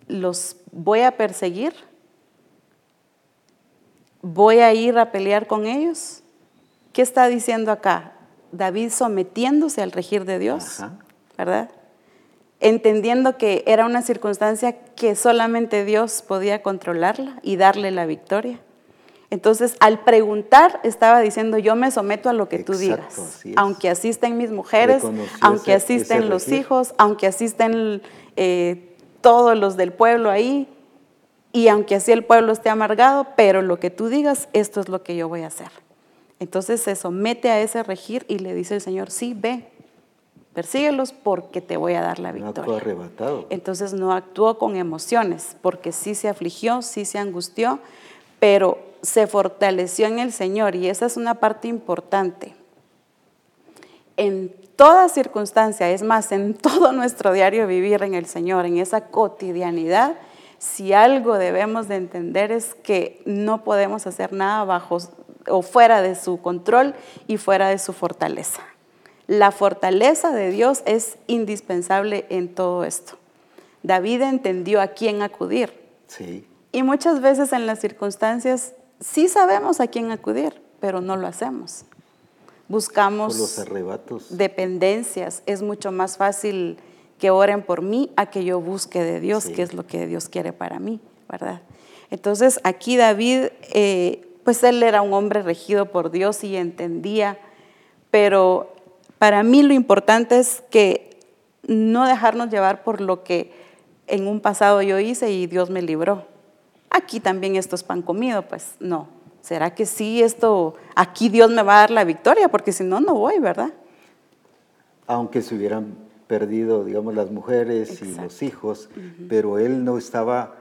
los voy a perseguir, voy a ir a pelear con ellos. ¿Qué está diciendo acá? David sometiéndose al regir de Dios, Ajá. ¿verdad? Entendiendo que era una circunstancia que solamente Dios podía controlarla y darle la victoria. Entonces, al preguntar, estaba diciendo, yo me someto a lo que tú digas. así. Aunque asisten mis mujeres, aunque asisten los regir. hijos, aunque asisten eh, todos los del pueblo ahí, y aunque así el pueblo esté amargado, pero lo que tú digas, esto es lo que yo voy a hacer. Entonces se somete a ese regir y le dice el Señor, sí, ve, persíguelos porque te voy a dar la No actuó victoria. arrebatado. Entonces no actuó con emociones, porque sí se afligió, sí se angustió, pero se fortaleció en el Señor y esa es una parte importante. En toda circunstancia, es más, en todo nuestro diario vivir en el Señor, en esa cotidianidad, si algo debemos de entender es que no podemos hacer nada bajo o fuera de su control y fuera de su fortaleza. La fortaleza de Dios es indispensable en todo esto. David entendió a quién acudir. Sí. Y muchas veces en las circunstancias sí sabemos a quién acudir, pero no lo hacemos. Por los Buscamos arrebatos. dependencias. Es mucho más fácil que oren por mí a que yo busque de Dios, Sí. que es lo que Dios quiere para mí, ¿verdad? Entonces aquí David, eh, pues él era un hombre regido por Dios y entendía, pero para mí lo importante es que no dejarnos llevar por lo que en un pasado yo hice y Dios me libró. Aquí también esto es pan comido, pues no. ¿Será que sí esto, aquí Dios me va a dar la victoria? Porque si no, no voy, ¿verdad? Aunque se hubieran perdido, digamos, las mujeres y los hijos, pero él no estaba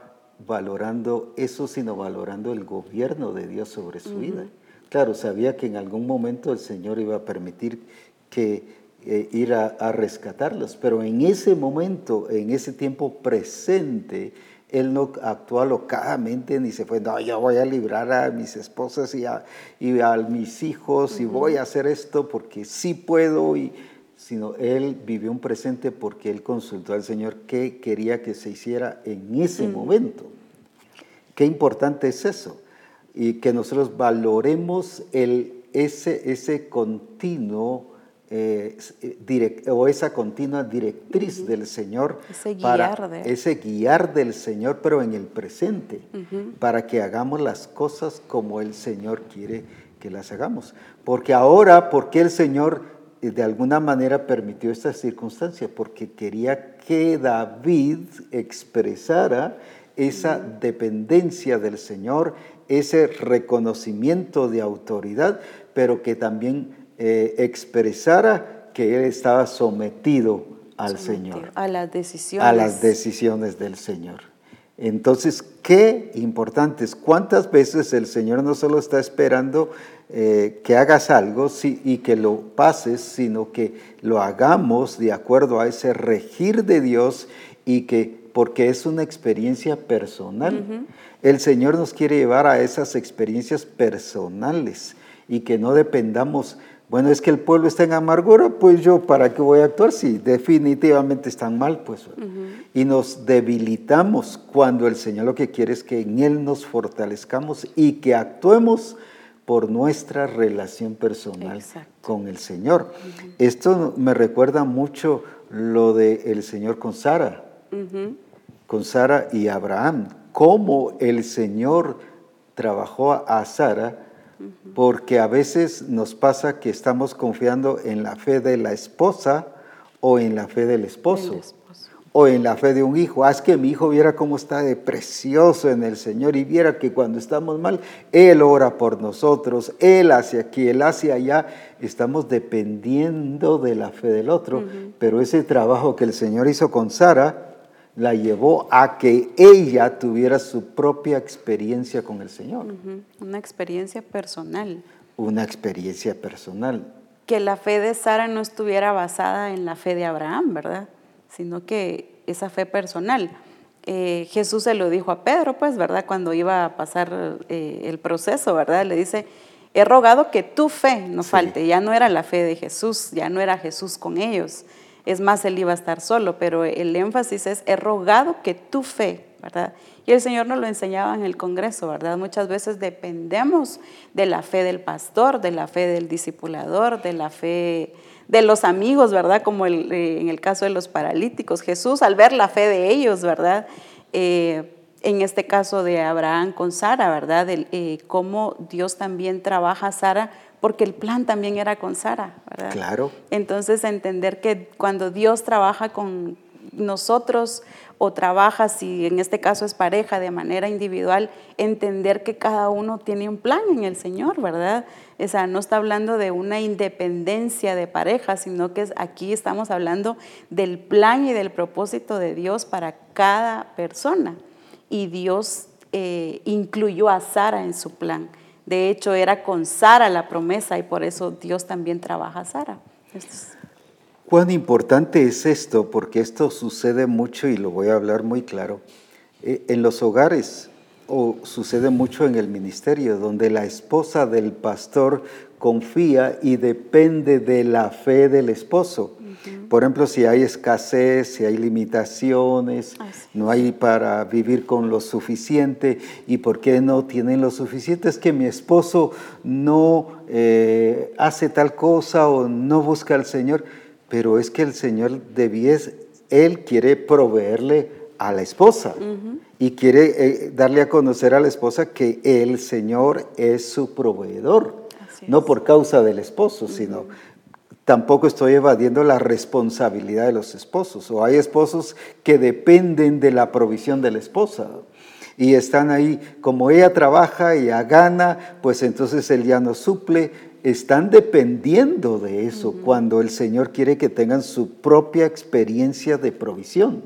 valorando eso, sino valorando el gobierno de Dios sobre su vida. Claro, sabía que en algún momento el Señor iba a permitir que eh, ir a, a rescatarlos, pero en ese momento, en ese tiempo presente, él no actuó alocadamente ni se fue, no, yo voy a librar a mis esposas y a, y a mis hijos y voy a hacer esto porque sí puedo, y, sino él vivió un presente porque él consultó al Señor qué quería que se hiciera en ese momento. Qué importante es eso. Y que nosotros valoremos el, ese, ese continuo eh, o esa continua directriz del Señor, ese guiar, para, ese guiar del Señor, pero en el presente, para que hagamos las cosas como el Señor quiere que las hagamos. Porque ahora, ¿por qué el Señor eh, de alguna manera permitió esta circunstancia? Porque quería que David expresara esa dependencia del Señor, ese reconocimiento de autoridad, pero que también eh, expresara que él estaba sometido al Señor. A las decisiones. A las decisiones del Señor. Entonces, qué importantes. ¿Cuántas veces el Señor no solo está esperando eh, que hagas algo y que lo pases, sino que lo hagamos de acuerdo a ese regir de Dios y que porque es una experiencia personal. El Señor nos quiere llevar a esas experiencias personales y que no dependamos bueno, es que el pueblo está en amargura, pues yo, ¿para qué voy a actuar? Si definitivamente están mal, pues. Y nos debilitamos cuando el Señor lo que quiere es que en Él nos fortalezcamos y que actuemos por nuestra relación personal con el Señor. Esto me recuerda mucho lo del el Señor con Sara, con Sara y Abraham, cómo el Señor trabajó a Sara porque a veces nos pasa que estamos confiando en la fe de la esposa o en la fe del esposo. O en la fe de un hijo. Haz que mi hijo viera cómo está de precioso en el Señor y viera que cuando estamos mal, Él ora por nosotros, Él hacia aquí, Él hacia allá. Estamos dependiendo de la fe del otro. Pero ese trabajo que el Señor hizo con Sara, la llevó a que ella tuviera su propia experiencia con el Señor. Una experiencia personal. Una experiencia personal. Que la fe de Sara no estuviera basada en la fe de Abraham, ¿verdad? Sino que esa fe personal. Eh, Jesús se lo dijo a Pedro, pues, ¿verdad? Cuando iba a pasar eh, el proceso, ¿verdad? Le dice, he rogado que tu fe no falte. Ya no era la fe de Jesús, ya no era Jesús con ellos es más, él iba a estar solo, pero el énfasis es, he rogado que tu fe, ¿verdad? Y el Señor nos lo enseñaba en el Congreso, ¿verdad? Muchas veces dependemos de la fe del pastor, de la fe del discipulador, de la fe de los amigos, ¿verdad? Como eh, en el caso de los paralíticos. Jesús, al ver la fe de ellos, ¿verdad? Eh, en este caso de Abraham con Sara, ¿verdad? Eh, cómo Dios también trabaja Sara porque el plan también era con Sara, ¿verdad? Claro. Entonces entender que cuando Dios trabaja con nosotros o trabaja, si en este caso es pareja, de manera individual, entender que cada uno tiene un plan en el Señor, ¿verdad? O sea, no está hablando de una independencia de pareja, sino que aquí estamos hablando del plan y del propósito de Dios para cada persona. Y Dios eh, incluyó a Sara en su plan. De hecho, era con Sara la promesa y por eso Dios también trabaja a Sara. Cuán importante es esto, porque esto sucede mucho y lo voy a hablar muy claro. Eh, en los hogares o sucede mucho en el ministerio, donde la esposa del pastor confía y depende de la fe del esposo. Por ejemplo, si hay escasez, si hay limitaciones, no hay para vivir con lo suficiente, ¿y por qué no tienen lo suficiente? Es que mi esposo no eh, hace tal cosa o no busca al Señor, pero es que el Señor debiese, Él quiere proveerle a la esposa y quiere eh, darle a conocer a la esposa que el Señor es su proveedor, no por causa del esposo, sino tampoco estoy evadiendo la responsabilidad de los esposos. O hay esposos que dependen de la provisión de la esposa. Y están ahí, como ella trabaja, y gana, pues entonces él ya no suple. Están dependiendo de eso cuando el Señor quiere que tengan su propia experiencia de provisión.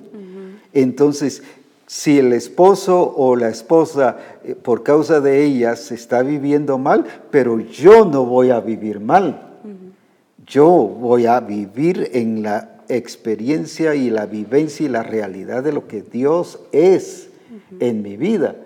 Entonces, si el esposo o la esposa, eh, por causa de ellas, está viviendo mal, pero yo no voy a vivir mal yo voy a vivir en la experiencia y la vivencia y la realidad de lo que Dios es en mi vida.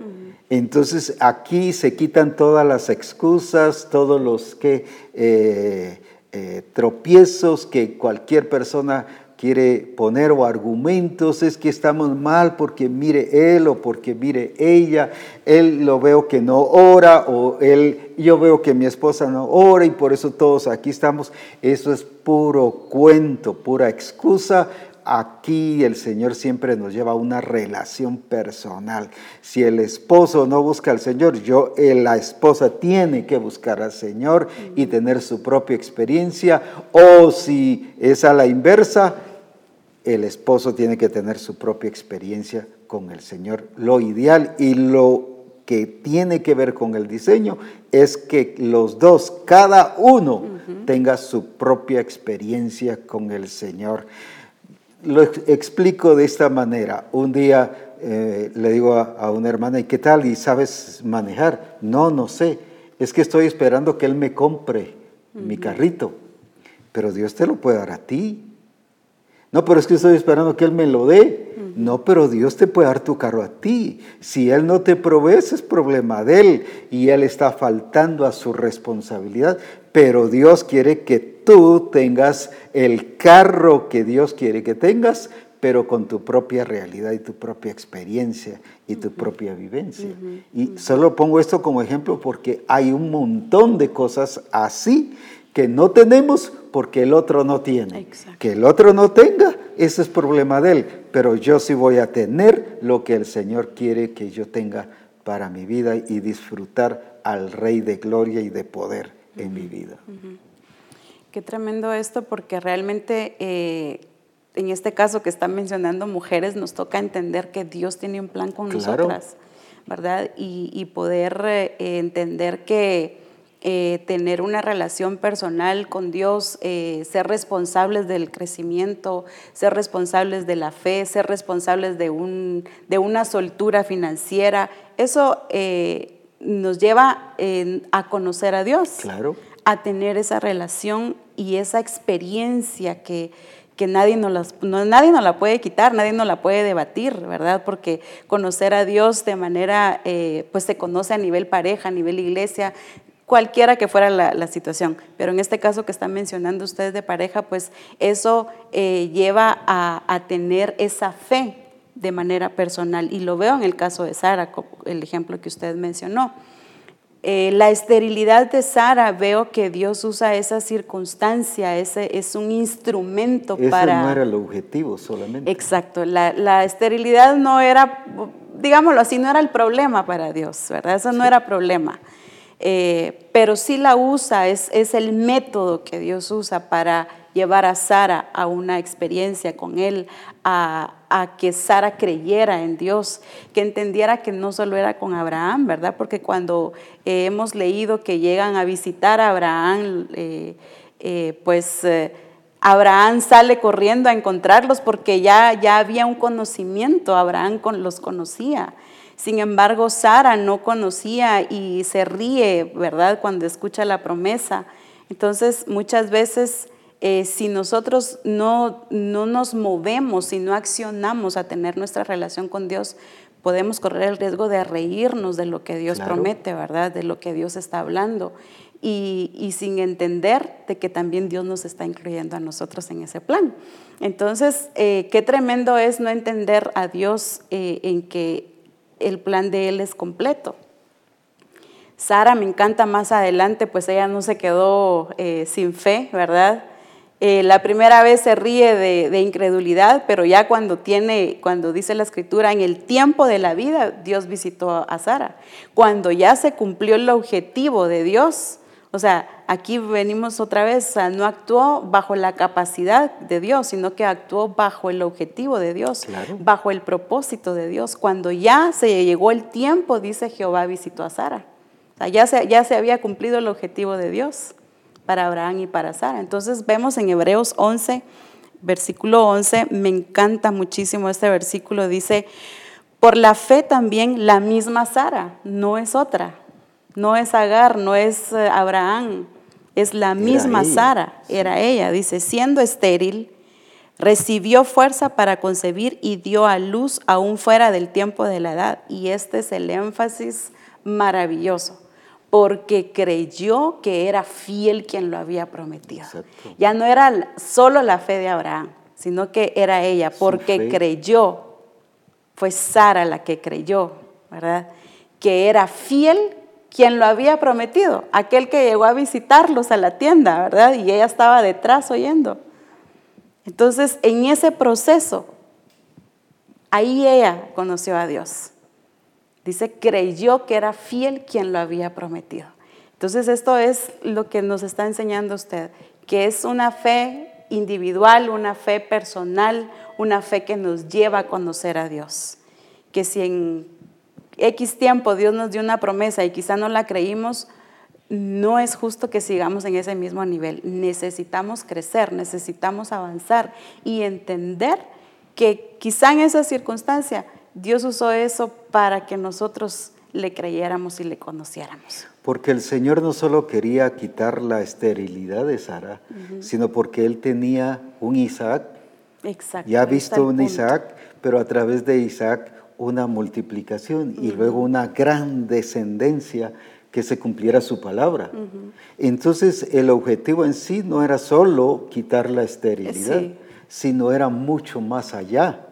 Entonces aquí se quitan todas las excusas, todos los que, eh, eh, tropiezos que cualquier persona quiere poner o argumentos, es que estamos mal porque mire él o porque mire ella, él lo veo que no ora o él, yo veo que mi esposa no ora y por eso todos aquí estamos. Eso es puro cuento, pura excusa Aquí el Señor siempre nos lleva a una relación personal. Si el esposo no busca al Señor, yo, eh, la esposa tiene que buscar al Señor y tener su propia experiencia. O si es a la inversa, el esposo tiene que tener su propia experiencia con el Señor. Lo ideal y lo que tiene que ver con el diseño es que los dos, cada uno, tenga su propia experiencia con el Señor lo explico de esta manera. Un día eh, le digo a, una hermana, ¿y qué tal? ¿Y sabes manejar? No, no sé. Es que estoy esperando que él me compre mi carrito. Pero Dios te lo puede dar a ti. No, pero es que estoy esperando que Él me lo dé. No, pero Dios te puede dar tu carro a ti. Si Él no te provee, ese es problema de Él. Y Él está faltando a su responsabilidad. Pero Dios quiere que tú tengas el carro que Dios quiere que tengas, pero con tu propia realidad y tu propia experiencia y tu propia vivencia. Y solo pongo esto como ejemplo porque hay un montón de cosas así que no tenemos porque el otro no tiene. Que el otro no tenga, ese es problema de él, pero yo sí voy a tener lo que el Señor quiere que yo tenga para mi vida y disfrutar al Rey de gloria y de poder en mi vida. Qué tremendo esto porque realmente eh, en este caso que están mencionando mujeres nos toca entender que Dios tiene un plan con nosotras, ¿verdad? Y, poder eh, entender que eh, tener una relación personal con Dios, eh, ser responsables del crecimiento, ser responsables de la fe, ser responsables de, un, de una soltura financiera, eso eh, nos lleva a conocer a Dios, claro. a tener esa relación y esa experiencia que, que nadie nos, nadie nos la puede quitar, nadie nos la puede debatir, ¿verdad? Porque conocer a Dios de manera, pues se conoce a nivel pareja, a nivel iglesia, cualquiera que fuera la, situación. Pero en este caso que están mencionando ustedes de pareja, pues eso eh, lleva a, tener esa fe de manera personal. Y lo veo en el caso de Sara, el ejemplo que usted mencionó. Eh, la esterilidad de Sara, veo que Dios usa esa circunstancia, ese es un instrumento para... Ese no era el objetivo solamente. Exacto, la, la, esterilidad no era, digámoslo así, no era el problema para Dios, ¿verdad? Eso no era problema. Eh, pero sí la usa, es, el método que Dios usa para llevar a Sara a una experiencia con Él, a, que Sara creyera en Dios, que entendiera que no solo era con Abraham, ¿verdad? Porque cuando eh, hemos leído que llegan a visitar a Abraham, eh, pues Abraham sale corriendo a encontrarlos porque ya, ya había un conocimiento, Abraham los conocía. Sin embargo, Sara no conocía y se ríe, ¿verdad?, cuando escucha la promesa. Entonces, muchas veces, eh, si nosotros no, no nos movemos, si no accionamos a tener nuestra relación con Dios, podemos correr el riesgo de reírnos de lo que Dios promete, ¿verdad?, de lo que Dios está hablando. Y, sin entender de que también Dios nos está incluyendo a nosotros en ese plan. Entonces, eh, qué tremendo es no entender a Dios eh, en que el plan de Él es completo. Sara me encanta más adelante, pues ella no se quedó eh, sin fe, ¿verdad? Eh, la primera vez se ríe de, incredulidad, pero ya cuando tiene, cuando dice la escritura, en el tiempo de la vida, Dios visitó a Sara. Cuando ya se cumplió el objetivo de Dios, o sea, aquí venimos otra vez, no actuó bajo la capacidad de Dios, sino que actuó bajo el objetivo de Dios, bajo el propósito de Dios. Cuando ya se llegó el tiempo, dice Jehová visitó a Sara. O sea, ya se, ya se había cumplido el objetivo de Dios para Abraham y para Sara. Entonces vemos en Hebreos 11, versículo 11, me encanta muchísimo este versículo, dice, por la fe también la misma Sara, no es otra no es Agar, no es eh, Abraham, es la misma Sara, era ella. Dice, siendo estéril, recibió fuerza para concebir y dio a luz aún fuera del tiempo de la edad. Y este es el énfasis maravilloso, porque creyó que era fiel quien lo había prometido. Ya no era solo la fe de Abraham, sino que era ella, porque creyó, fue Sara la que creyó, ¿verdad? Que era fiel quien lo había prometido, aquel que llegó a visitarlos a la tienda, ¿verdad? Y ella estaba detrás oyendo. Entonces, en ese proceso, ahí ella conoció a Dios. Dice, creyó que era fiel quien lo había prometido. Entonces, esto es lo que nos está enseñando usted, que es una fe individual, una fe personal, una fe que nos lleva a conocer a Dios. Que si en X tiempo Dios nos dio una promesa y quizá no la creímos, no es justo que sigamos en ese mismo nivel. Necesitamos crecer, necesitamos avanzar y entender que quizá en esa circunstancia Dios usó eso para que nosotros le creyéramos y le conociéramos. Porque el Señor no solo quería quitar la esterilidad de Sara, sino porque Él tenía un Isaac. Exacto. Ya ha visto un Isaac, pero a través de Isaac una multiplicación y luego una gran descendencia que se cumpliera su palabra. Entonces el objetivo en sí no era solo quitar la esterilidad, sino era mucho más allá.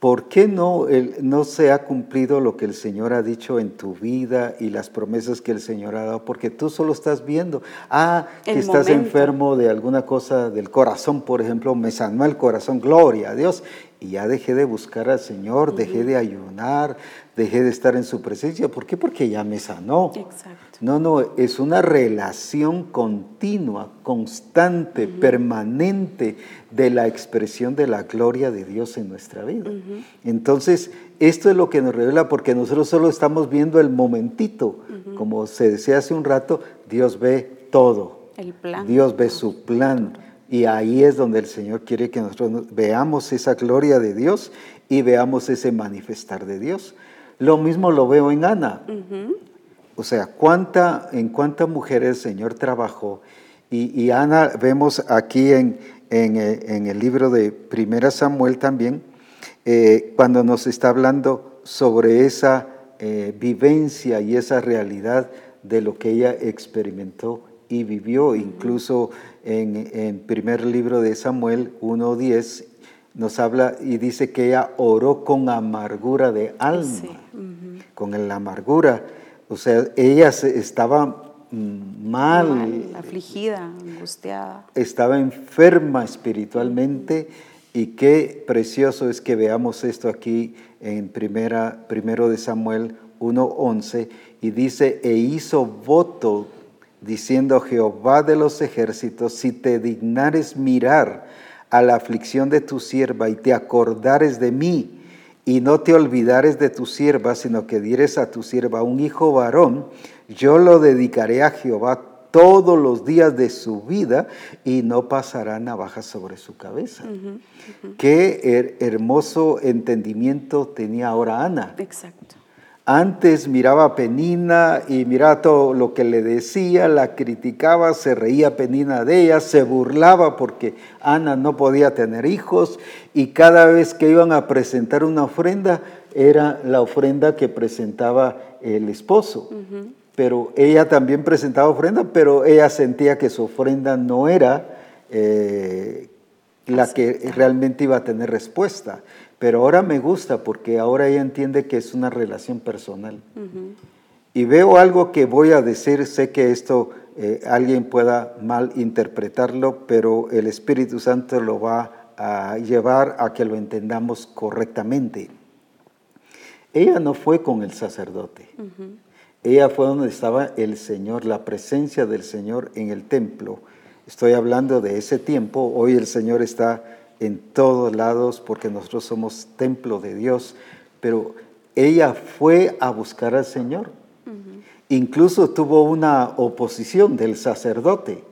¿Por qué no, no se ha cumplido lo que el Señor ha dicho en tu vida y las promesas que el Señor ha dado? Porque tú solo estás viendo, ah, que estás enfermo de alguna cosa del corazón, por ejemplo, me sanó el corazón, gloria a Dios y ya dejé de buscar al Señor, dejé de ayunar, dejé de estar en su presencia. ¿Por qué? Porque ya me sanó. Exacto. No, no, es una relación continua, constante, permanente de la expresión de la gloria de Dios en nuestra vida. Entonces, esto es lo que nos revela porque nosotros solo estamos viendo el momentito. Como se decía hace un rato, Dios ve todo. El plan. Dios ve su plan y ahí es donde el Señor quiere que nosotros veamos esa gloria de Dios y veamos ese manifestar de Dios. Lo mismo lo veo en Ana. O sea, ¿cuánta, en cuántas mujeres el Señor trabajó. Y, Ana, vemos aquí en, eh, en, el libro de Primera Samuel también, eh, cuando nos está hablando sobre esa eh, vivencia y esa realidad de lo que ella experimentó y vivió, incluso en, el primer libro de Samuel 1.10 nos habla y dice que ella oró con amargura de alma, con la amargura. O sea, ella estaba mm, mal, mal, afligida, angustiada. Estaba enferma espiritualmente y qué precioso es que veamos esto aquí en primera, primero de Samuel 1.11 y dice, e hizo voto diciendo Jehová de los ejércitos, si te dignares mirar a la aflicción de tu sierva y te acordares de mí, y no te olvidares de tu sierva, sino que dieres a tu sierva un hijo varón, yo lo dedicaré a Jehová todos los días de su vida y no pasará navaja sobre su cabeza. Qué hermoso entendimiento tenía ahora Ana. Exacto. Antes miraba a Penina y miraba todo lo que le decía, la criticaba, se reía Penina de ella, se burlaba porque Ana no podía tener hijos y cada vez que iban a presentar una ofrenda era la ofrenda que presentaba el esposo. Pero ella también presentaba ofrenda, pero ella sentía que su ofrenda no era eh, la que realmente iba a tener respuesta. Pero ahora me gusta porque ahora ella entiende que es una relación personal. Y veo algo que voy a decir, sé que esto eh, alguien pueda mal interpretarlo, pero el Espíritu Santo lo va a llevar a que lo entendamos correctamente. Ella no fue con el sacerdote. Ella fue donde estaba el Señor, la presencia del Señor en el templo. Estoy hablando de ese tiempo. Hoy el Señor está en todos lados porque nosotros somos templo de Dios, pero ella fue a buscar al Señor. Incluso tuvo una oposición del sacerdote.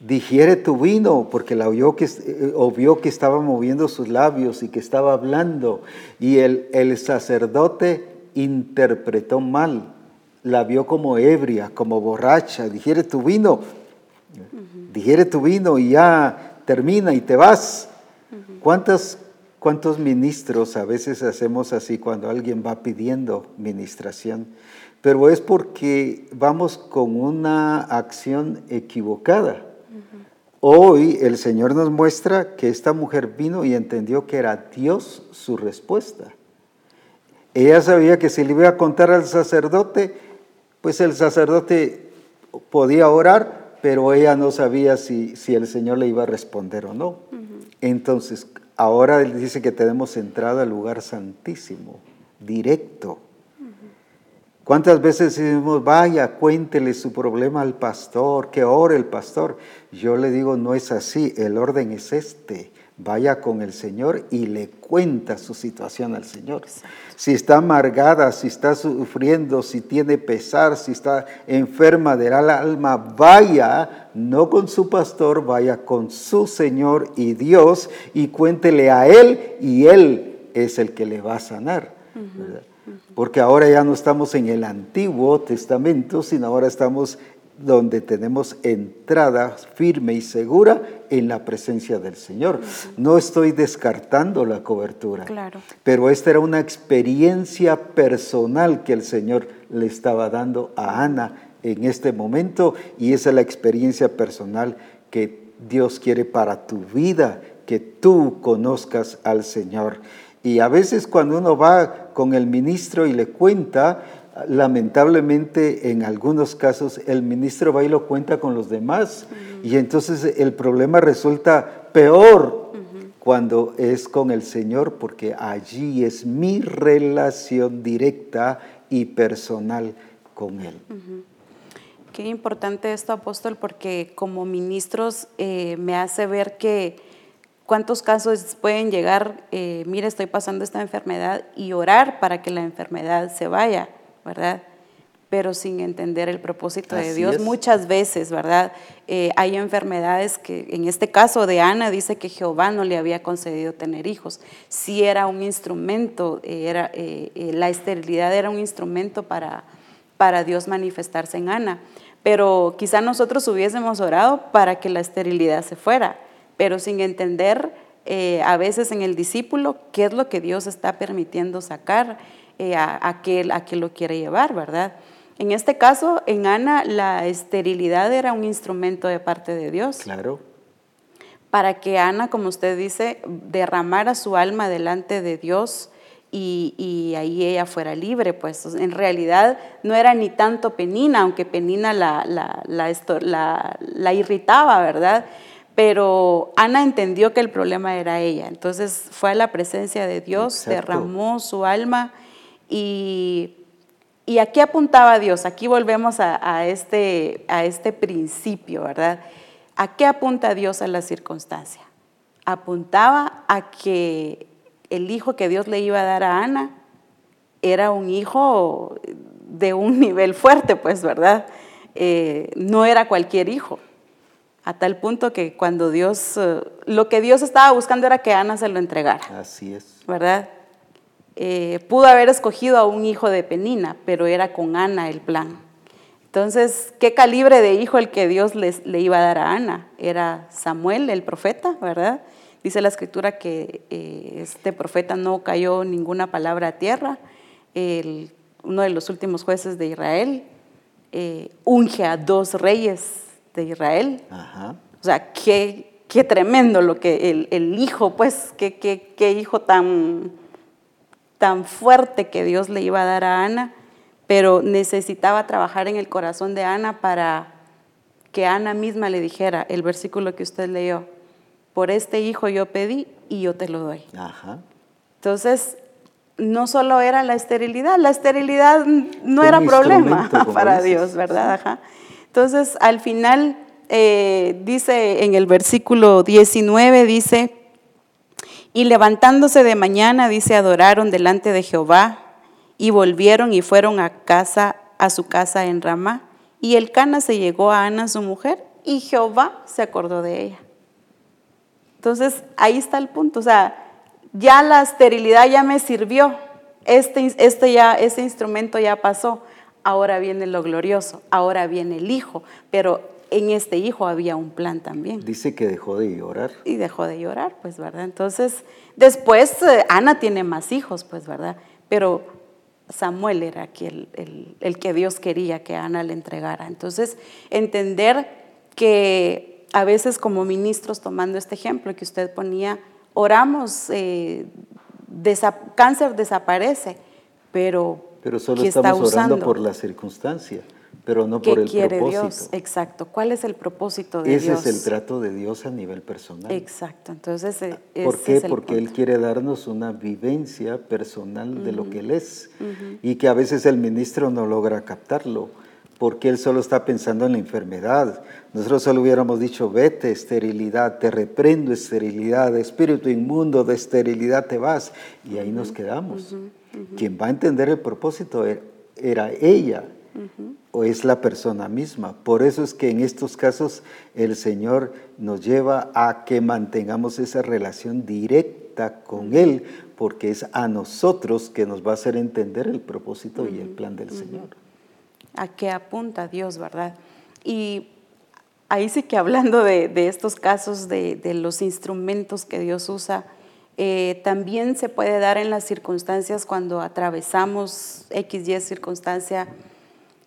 Digiere tu vino, porque la oyó que, eh, vio que estaba moviendo sus labios y que estaba hablando. Y el, el sacerdote interpretó mal, la vio como ebria, como borracha. Digiere tu vino, digiere tu vino y ya termina y te vas. ¿Cuántos ministros a veces hacemos así cuando alguien va pidiendo ministración? Pero es porque vamos con una acción equivocada. Hoy el Señor nos muestra que esta mujer vino y entendió que era Dios su respuesta. Ella sabía que si le iba a contar al sacerdote, pues el sacerdote podía orar, pero ella no sabía si, si el Señor le iba a responder o no. Entonces, ahora dice que tenemos entrada al lugar santísimo, directo. ¿Cuántas veces decimos, vaya, cuéntele su problema al pastor, que ore el pastor? Yo le digo, no es así, el orden es este. Vaya con el Señor y le cuenta su situación al Señor. Si está amargada, si está sufriendo, si tiene pesar, si está enferma del alma, vaya, no con su pastor, vaya con su Señor y Dios y cuéntele a Él y Él es el que le va a sanar porque ahora ya no estamos en el Antiguo Testamento, sino ahora estamos donde tenemos entrada firme y segura en la presencia del Señor. No estoy descartando la cobertura, claro. pero esta era una experiencia personal que el Señor le estaba dando a Ana en este momento y esa es la experiencia personal que Dios quiere para tu vida, que tú conozcas al Señor. Y a veces cuando uno va con el ministro y le cuenta, lamentablemente en algunos casos el ministro va y lo cuenta con los demás. Y entonces el problema resulta peor cuando es con el Señor porque allí es mi relación directa y personal con Él. Qué importante esto, apóstol, porque como ministros eh, me hace ver que ¿Cuántos casos pueden llegar, eh, mire, estoy pasando esta enfermedad y orar para que la enfermedad se vaya, ¿verdad? Pero sin entender el propósito de Dios. Muchas veces, ¿verdad? Eh, hay enfermedades que, en este caso de Ana, dice que Jehová no le había concedido tener hijos. Sí era un instrumento, eh, era, la esterilidad era un instrumento para, para Dios manifestarse en Ana. Pero quizá nosotros hubiésemos orado para que la esterilidad se fuera pero sin entender eh, a veces en el discípulo qué es lo que Dios está permitiendo sacar eh, a, a, que, a que lo quiere llevar, ¿verdad? En este caso, en Ana, la esterilidad era un instrumento de parte de Dios. Claro. Para que Ana, como usted dice, derramara su alma delante de Dios y, y, ahí ella fuera libre, pues en realidad no era ni tanto Penina, aunque Penina la, la, la, la irritaba, ¿verdad? Pero Ana entendió que el problema era ella, entonces fue a la presencia de Dios, derramó su alma y, y aquí apuntaba Dios, aquí volvemos a, este, a este principio, ¿verdad? ¿A qué apunta Dios a la circunstancia? Apuntaba a que el hijo que Dios le iba a dar a Ana era un hijo de un nivel fuerte, pues, ¿verdad? Eh, no era cualquier hijo a tal punto que cuando Dios, eh, lo que Dios estaba buscando era que Ana se lo entregara. Así es. ¿Verdad? Eh, pudo haber escogido a un hijo de Penina, pero era con Ana el plan. Entonces, ¿qué calibre de hijo el que Dios les, le iba a dar a Ana? Era Samuel, el profeta, ¿verdad? Dice la escritura que eh, este profeta no cayó ninguna palabra a tierra. uno de los últimos jueces de Israel unge a dos reyes de Israel. O sea, qué, qué, tremendo lo que el, el hijo, pues, qué, qué, qué, hijo tan, tan fuerte que Dios le iba a dar a Ana, pero necesitaba trabajar en el corazón de Ana para que Ana misma le dijera el versículo que usted leyó, por este hijo yo pedí y yo te lo doy. Entonces, no solo era la esterilidad, la esterilidad no era problema para Dios, ¿verdad? Ajá. Entonces, al final, eh, dice en el versículo 19, dice, y levantándose de mañana, dice, adoraron delante de Jehová y volvieron y fueron a casa, a su casa en Ramá. Y el Cana se llegó a Ana, su mujer, y Jehová se acordó de ella. Entonces, ahí está el punto. O sea, ya la esterilidad ya me sirvió. Este, este, ya, este instrumento ya pasó ahora viene lo glorioso, ahora viene el Hijo, pero en este Hijo había un plan también. Dice que dejó de llorar. Y dejó de llorar, pues, ¿verdad? Entonces, después eh, Ana tiene más hijos, pues, ¿verdad? Pero Samuel era el, el, que Dios quería que Ana le entregara. Entonces, entender que a veces como ministros, tomando este ejemplo que usted ponía, oramos, eh, cáncer desaparece, pero... Pero solo estamos orando por la circunstancia pero no por el quiere propósito. Dios? Exacto. ¿Cuál es el propósito de Ese Dios? Ese es el trato de Dios a nivel personal. Exacto. Entonces, e, ¿por qué? Porque Él quiere darnos una vivencia personal de lo que Él es y que a veces el ministro no logra captarlo porque Él solo está pensando en la enfermedad. Nosotros solo hubiéramos dicho, vete, esterilidad, te reprendo, esterilidad, espíritu inmundo de esterilidad te vas. Y ahí nos quedamos. Quien va a entender el propósito e, era ella o es la persona misma. Por eso es que en estos casos el Señor nos lleva a que mantengamos esa relación directa con Él, porque es a nosotros que nos va a hacer entender el propósito y el plan del Señor. A qué apunta Dios, ¿verdad? Y ahí sí que hablando de, estos casos, de, los instrumentos que Dios usa, eh, también se puede dar en las circunstancias cuando atravesamos X, Y circunstancia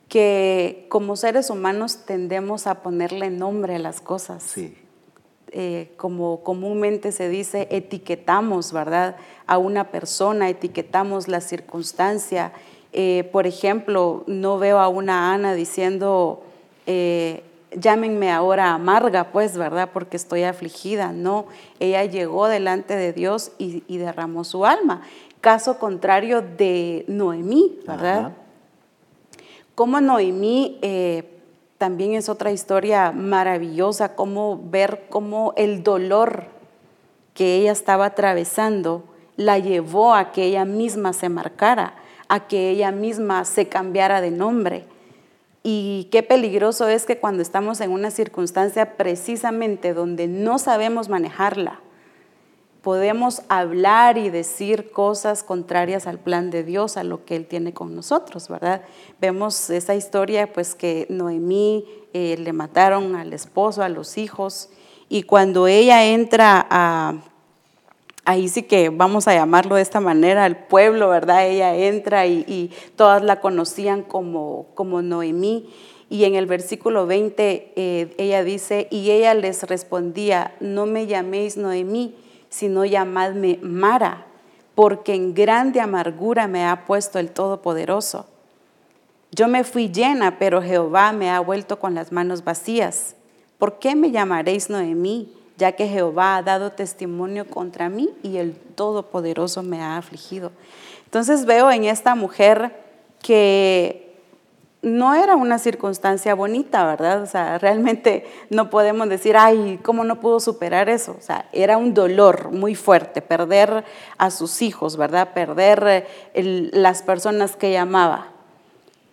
que como seres humanos tendemos a ponerle nombre a las cosas. Sí. Eh, como comúnmente se dice, etiquetamos, ¿verdad? A una persona, etiquetamos la circunstancia. Eh, por ejemplo, no veo a una Ana diciendo, eh, llámenme ahora amarga, pues, ¿verdad? Porque estoy afligida. No, ella llegó delante de Dios y, derramó su alma. Caso contrario de Noemí, ¿verdad? Como Noemí eh, también es otra historia maravillosa, cómo ver cómo el dolor que ella estaba atravesando la llevó a que ella misma se marcara, a que ella misma se cambiara de nombre. Y qué peligroso es que cuando estamos en una circunstancia precisamente donde no sabemos manejarla, podemos hablar y decir cosas contrarias al plan de Dios, a lo que Él tiene con nosotros, ¿verdad? Vemos esa historia, pues que Noemí eh, le mataron al esposo, a los hijos, y cuando ella entra a, ahí sí que vamos a llamarlo de esta manera, al pueblo, ¿verdad? Ella entra y, todas la conocían como, como Noemí. Y en el versículo 20 eh, ella dice, y ella les respondía, no me llaméis Noemí, sino llamadme Mara, porque en grande amargura me ha puesto el Todopoderoso. Yo me fui llena, pero Jehová me ha vuelto con las manos vacías. ¿Por qué me llamaréis Noemí, ya que Jehová ha dado testimonio contra mí y el Todopoderoso me ha afligido? Entonces veo en esta mujer que no era una circunstancia bonita, ¿verdad? O sea, realmente no podemos decir, ay, ¿cómo no pudo superar eso? O sea, era un dolor muy fuerte, perder a sus hijos, ¿verdad? Perder las personas que llamaba.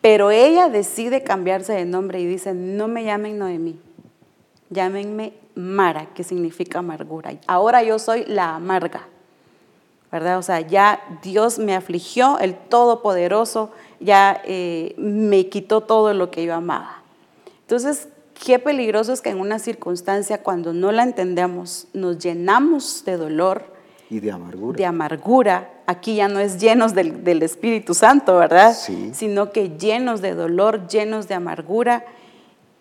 Pero ella decide cambiarse de nombre y dice, no me llamen Noemí, llámenme Mara, que significa amargura. Ahora yo soy la amarga, ¿verdad? O sea, ya Dios me afligió, el Todopoderoso ya eh, me quitó todo lo que yo amaba. Entonces, qué peligroso es que en una circunstancia cuando no la entendemos, nos llenamos de dolor. Y de amargura. De amargura. Aquí ya no es llenos del, del Espíritu Santo, ¿verdad? Sí. Sino que llenos de dolor, llenos de amargura.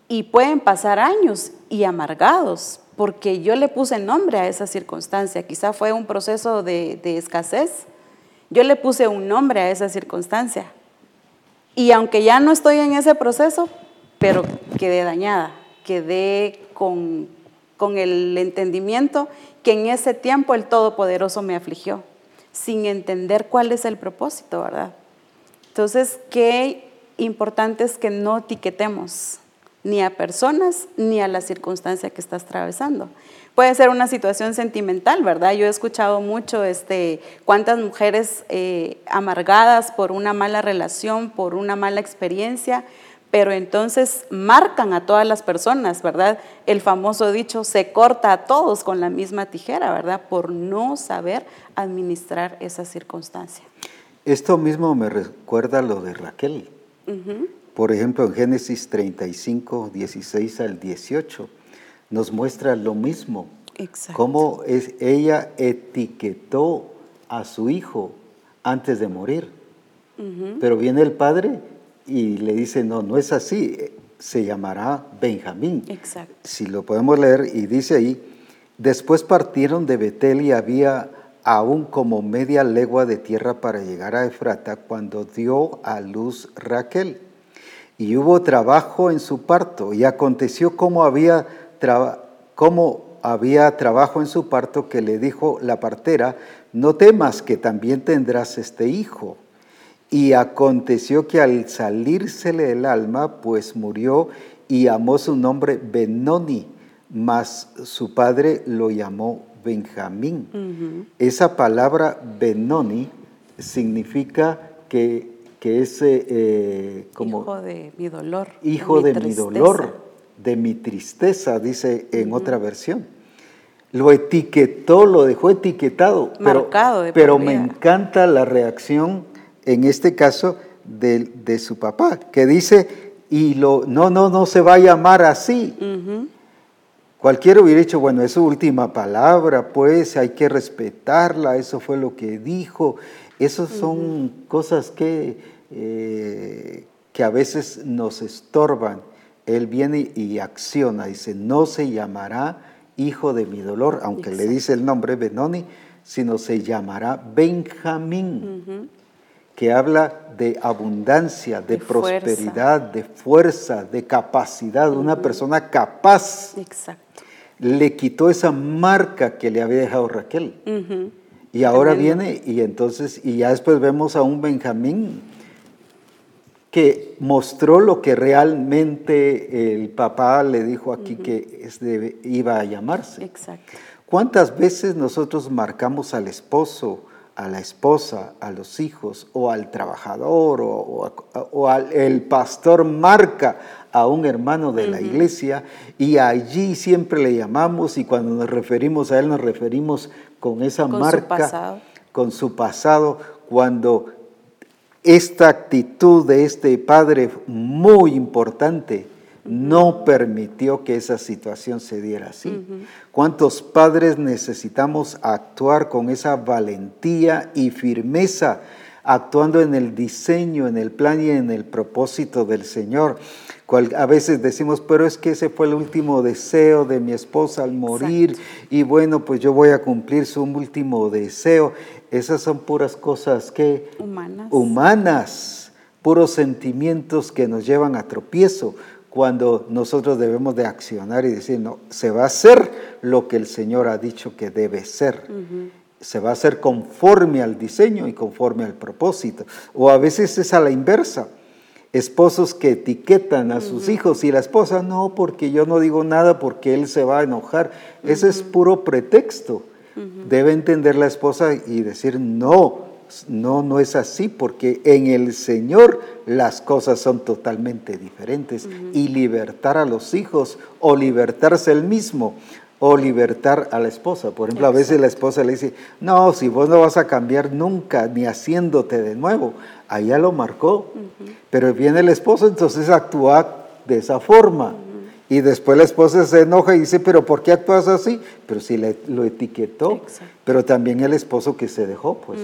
Y pueden pasar años y amargados, porque yo le puse nombre a esa circunstancia. Quizá fue un proceso de, de escasez. Yo le puse un nombre a esa circunstancia. Y aunque ya no estoy en ese proceso, pero quedé dañada, quedé con, con el entendimiento que en ese tiempo el Todopoderoso me afligió, sin entender cuál es el propósito, ¿verdad? Entonces, qué importante es que no etiquetemos ni a personas ni a la circunstancia que estás atravesando. Puede ser una situación sentimental, ¿verdad? Yo he escuchado mucho este, cuántas mujeres eh, amargadas por una mala relación, por una mala experiencia, pero entonces marcan a todas las personas, ¿verdad? El famoso dicho, se corta a todos con la misma tijera, ¿verdad? Por no saber administrar esa circunstancia. Esto mismo me recuerda lo de Raquel. Por ejemplo, en Génesis 35, 16 al 18 nos muestra lo mismo. Exacto. Cómo es, ella etiquetó a su hijo antes de morir. Pero viene el padre y le dice, no, no es así. se llamará Benjamín. Exacto. Si lo podemos leer, y dice ahí, después partieron de Betel y había aún como media legua de tierra para llegar a Efrata cuando dio a luz Raquel. Y hubo trabajo en su parto, y aconteció como había, como había trabajo en su parto que le dijo la partera, no temas que también tendrás este hijo. Y aconteció que al salírsele el alma, pues murió y amó su nombre Benoni, mas su padre lo llamó Benjamín. Esa palabra Benoni significa que, que es eh, como... Hijo de mi dolor. Hijo de mi, dolor, de mi tristeza, dice en otra versión. Lo etiquetó, lo dejó etiquetado. Marcado pero, pero me encanta la reacción, en este caso, de, su papá, que dice, y lo, no, no, no se va a llamar así. Cualquiera hubiera dicho, bueno, es su última palabra, pues hay que respetarla, eso fue lo que dijo. Esas son cosas que, eh, que a veces nos estorban. Él viene y acciona, dice, no se llamará hijo de mi dolor, aunque le dice el nombre Benoni, sino se llamará Benjamín, que habla de abundancia, de, prosperidad, de fuerza, de capacidad, una persona capaz. Exacto. le quitó esa marca que le había dejado Raquel. Y ahora viene y entonces, y ya después vemos a un Benjamín que mostró lo que realmente el papá le dijo aquí que iba a llamarse. Exacto. ¿Cuántas veces nosotros marcamos al esposo, a la esposa, a los hijos, o al trabajador, o, al el pastor marca a un hermano de la iglesia y allí siempre le llamamos y cuando nos referimos a él nos referimos con esa marca, con su pasado, cuando esta actitud de este padre muy importante no permitió que esa situación se diera así. ¿Cuántos padres necesitamos actuar con esa valentía y firmeza, actuando en el diseño, en el plan y en el propósito del Señor? a veces decimos, pero es que ese fue el último deseo de mi esposa al morir y bueno, pues yo voy a cumplir su último deseo. Esas son puras cosas que humanas, humanas puros sentimientos que nos llevan a tropiezo cuando nosotros debemos de accionar y decir, no, se va a hacer lo que el Señor ha dicho que debe ser. Se va a hacer conforme al diseño y conforme al propósito. O a veces es a la inversa esposos que etiquetan a sus hijos y la esposa, no, porque yo no digo nada porque él se va a enojar. Ese es puro pretexto. Debe entender la esposa y decir, no, no, no es así, porque en el Señor las cosas son totalmente diferentes. Y libertar a los hijos o libertarse él mismo o libertar a la esposa. Por ejemplo, a veces la esposa le dice, no, si vos no vas a cambiar nunca, ni haciéndote de nuevo. Allá lo marcó. Pero viene el esposo, entonces actúa de esa forma. Y después la esposa se enoja y dice, pero ¿por qué actúas así? Pero si le, lo etiquetó, pero también el esposo que se dejó, pues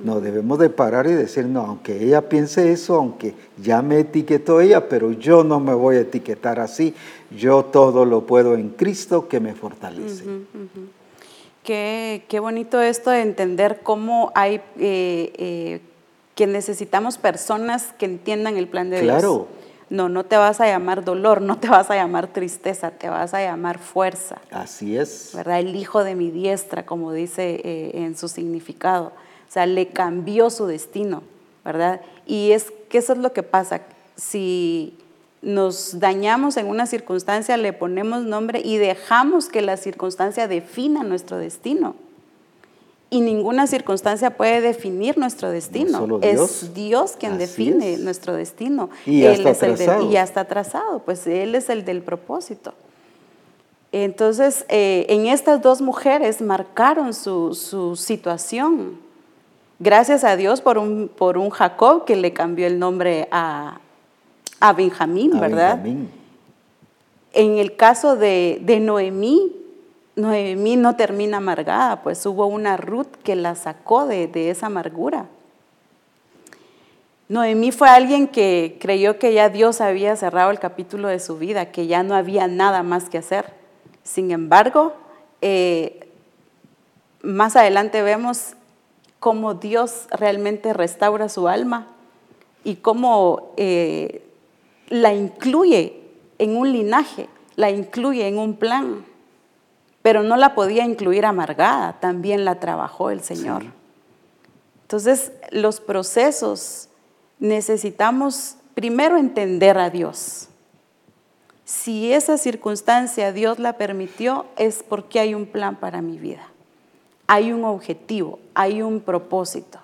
no debemos de parar y decir, no, aunque ella piense eso, aunque ya me etiquetó ella, pero yo no me voy a etiquetar así, yo todo lo puedo en Cristo que me fortalece. Qué, qué, bonito esto de entender cómo hay, eh, eh, que necesitamos personas que entiendan el plan de Dios. Claro. No, no te vas a llamar dolor, no te vas a llamar tristeza, te vas a llamar fuerza. Así es. ¿Verdad? El hijo de mi diestra, como dice eh, en su significado. O sea, le cambió su destino, ¿verdad? Y es que eso es lo que pasa. Si nos dañamos en una circunstancia, le ponemos nombre y dejamos que la circunstancia defina nuestro destino. Y ninguna circunstancia puede definir nuestro destino. Es Dios quien define nuestro destino. Y ya está trazado. y ya está trazado, pues Él es el del propósito. Entonces, eh, en estas dos mujeres marcaron su, su, situación. Gracias a Dios por un, por un Jacob que le cambió el nombre a, a Benjamín, ¿verdad? En el caso de, de Noemí, Noemí no termina amargada, pues hubo una Ruth que la sacó de, esa amargura. Noemí fue alguien que creyó que ya Dios había cerrado el capítulo de su vida, que ya no había nada más que hacer. Sin embargo, eh, más adelante vemos cómo Dios realmente restaura su alma y cómo eh, la incluye en un linaje, la incluye en un plan, pero no la podía incluir amargada, también la trabajó el Señor. Entonces, los procesos necesitamos primero entender a Dios. Si esa circunstancia Dios la permitió, es porque hay un plan para mi vida. Hay un objetivo, hay un propósito.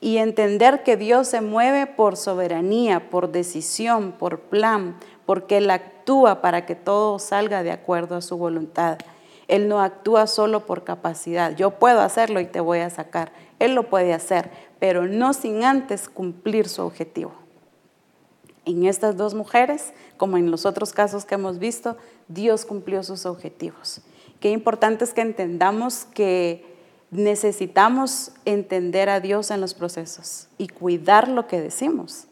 Y entender que Dios se mueve por soberanía, por decisión, por plan, porque Él actúa para que todo salga de acuerdo a su voluntad. Él no actúa solo por capacidad. Yo puedo hacerlo y te voy a sacar. Él lo puede hacer, pero no sin antes cumplir su objetivo. En estas dos mujeres, como en los otros casos que hemos visto, Dios cumplió sus objetivos. Qué importante es que entendamos que necesitamos entender a Dios en los procesos y cuidar lo que decimos.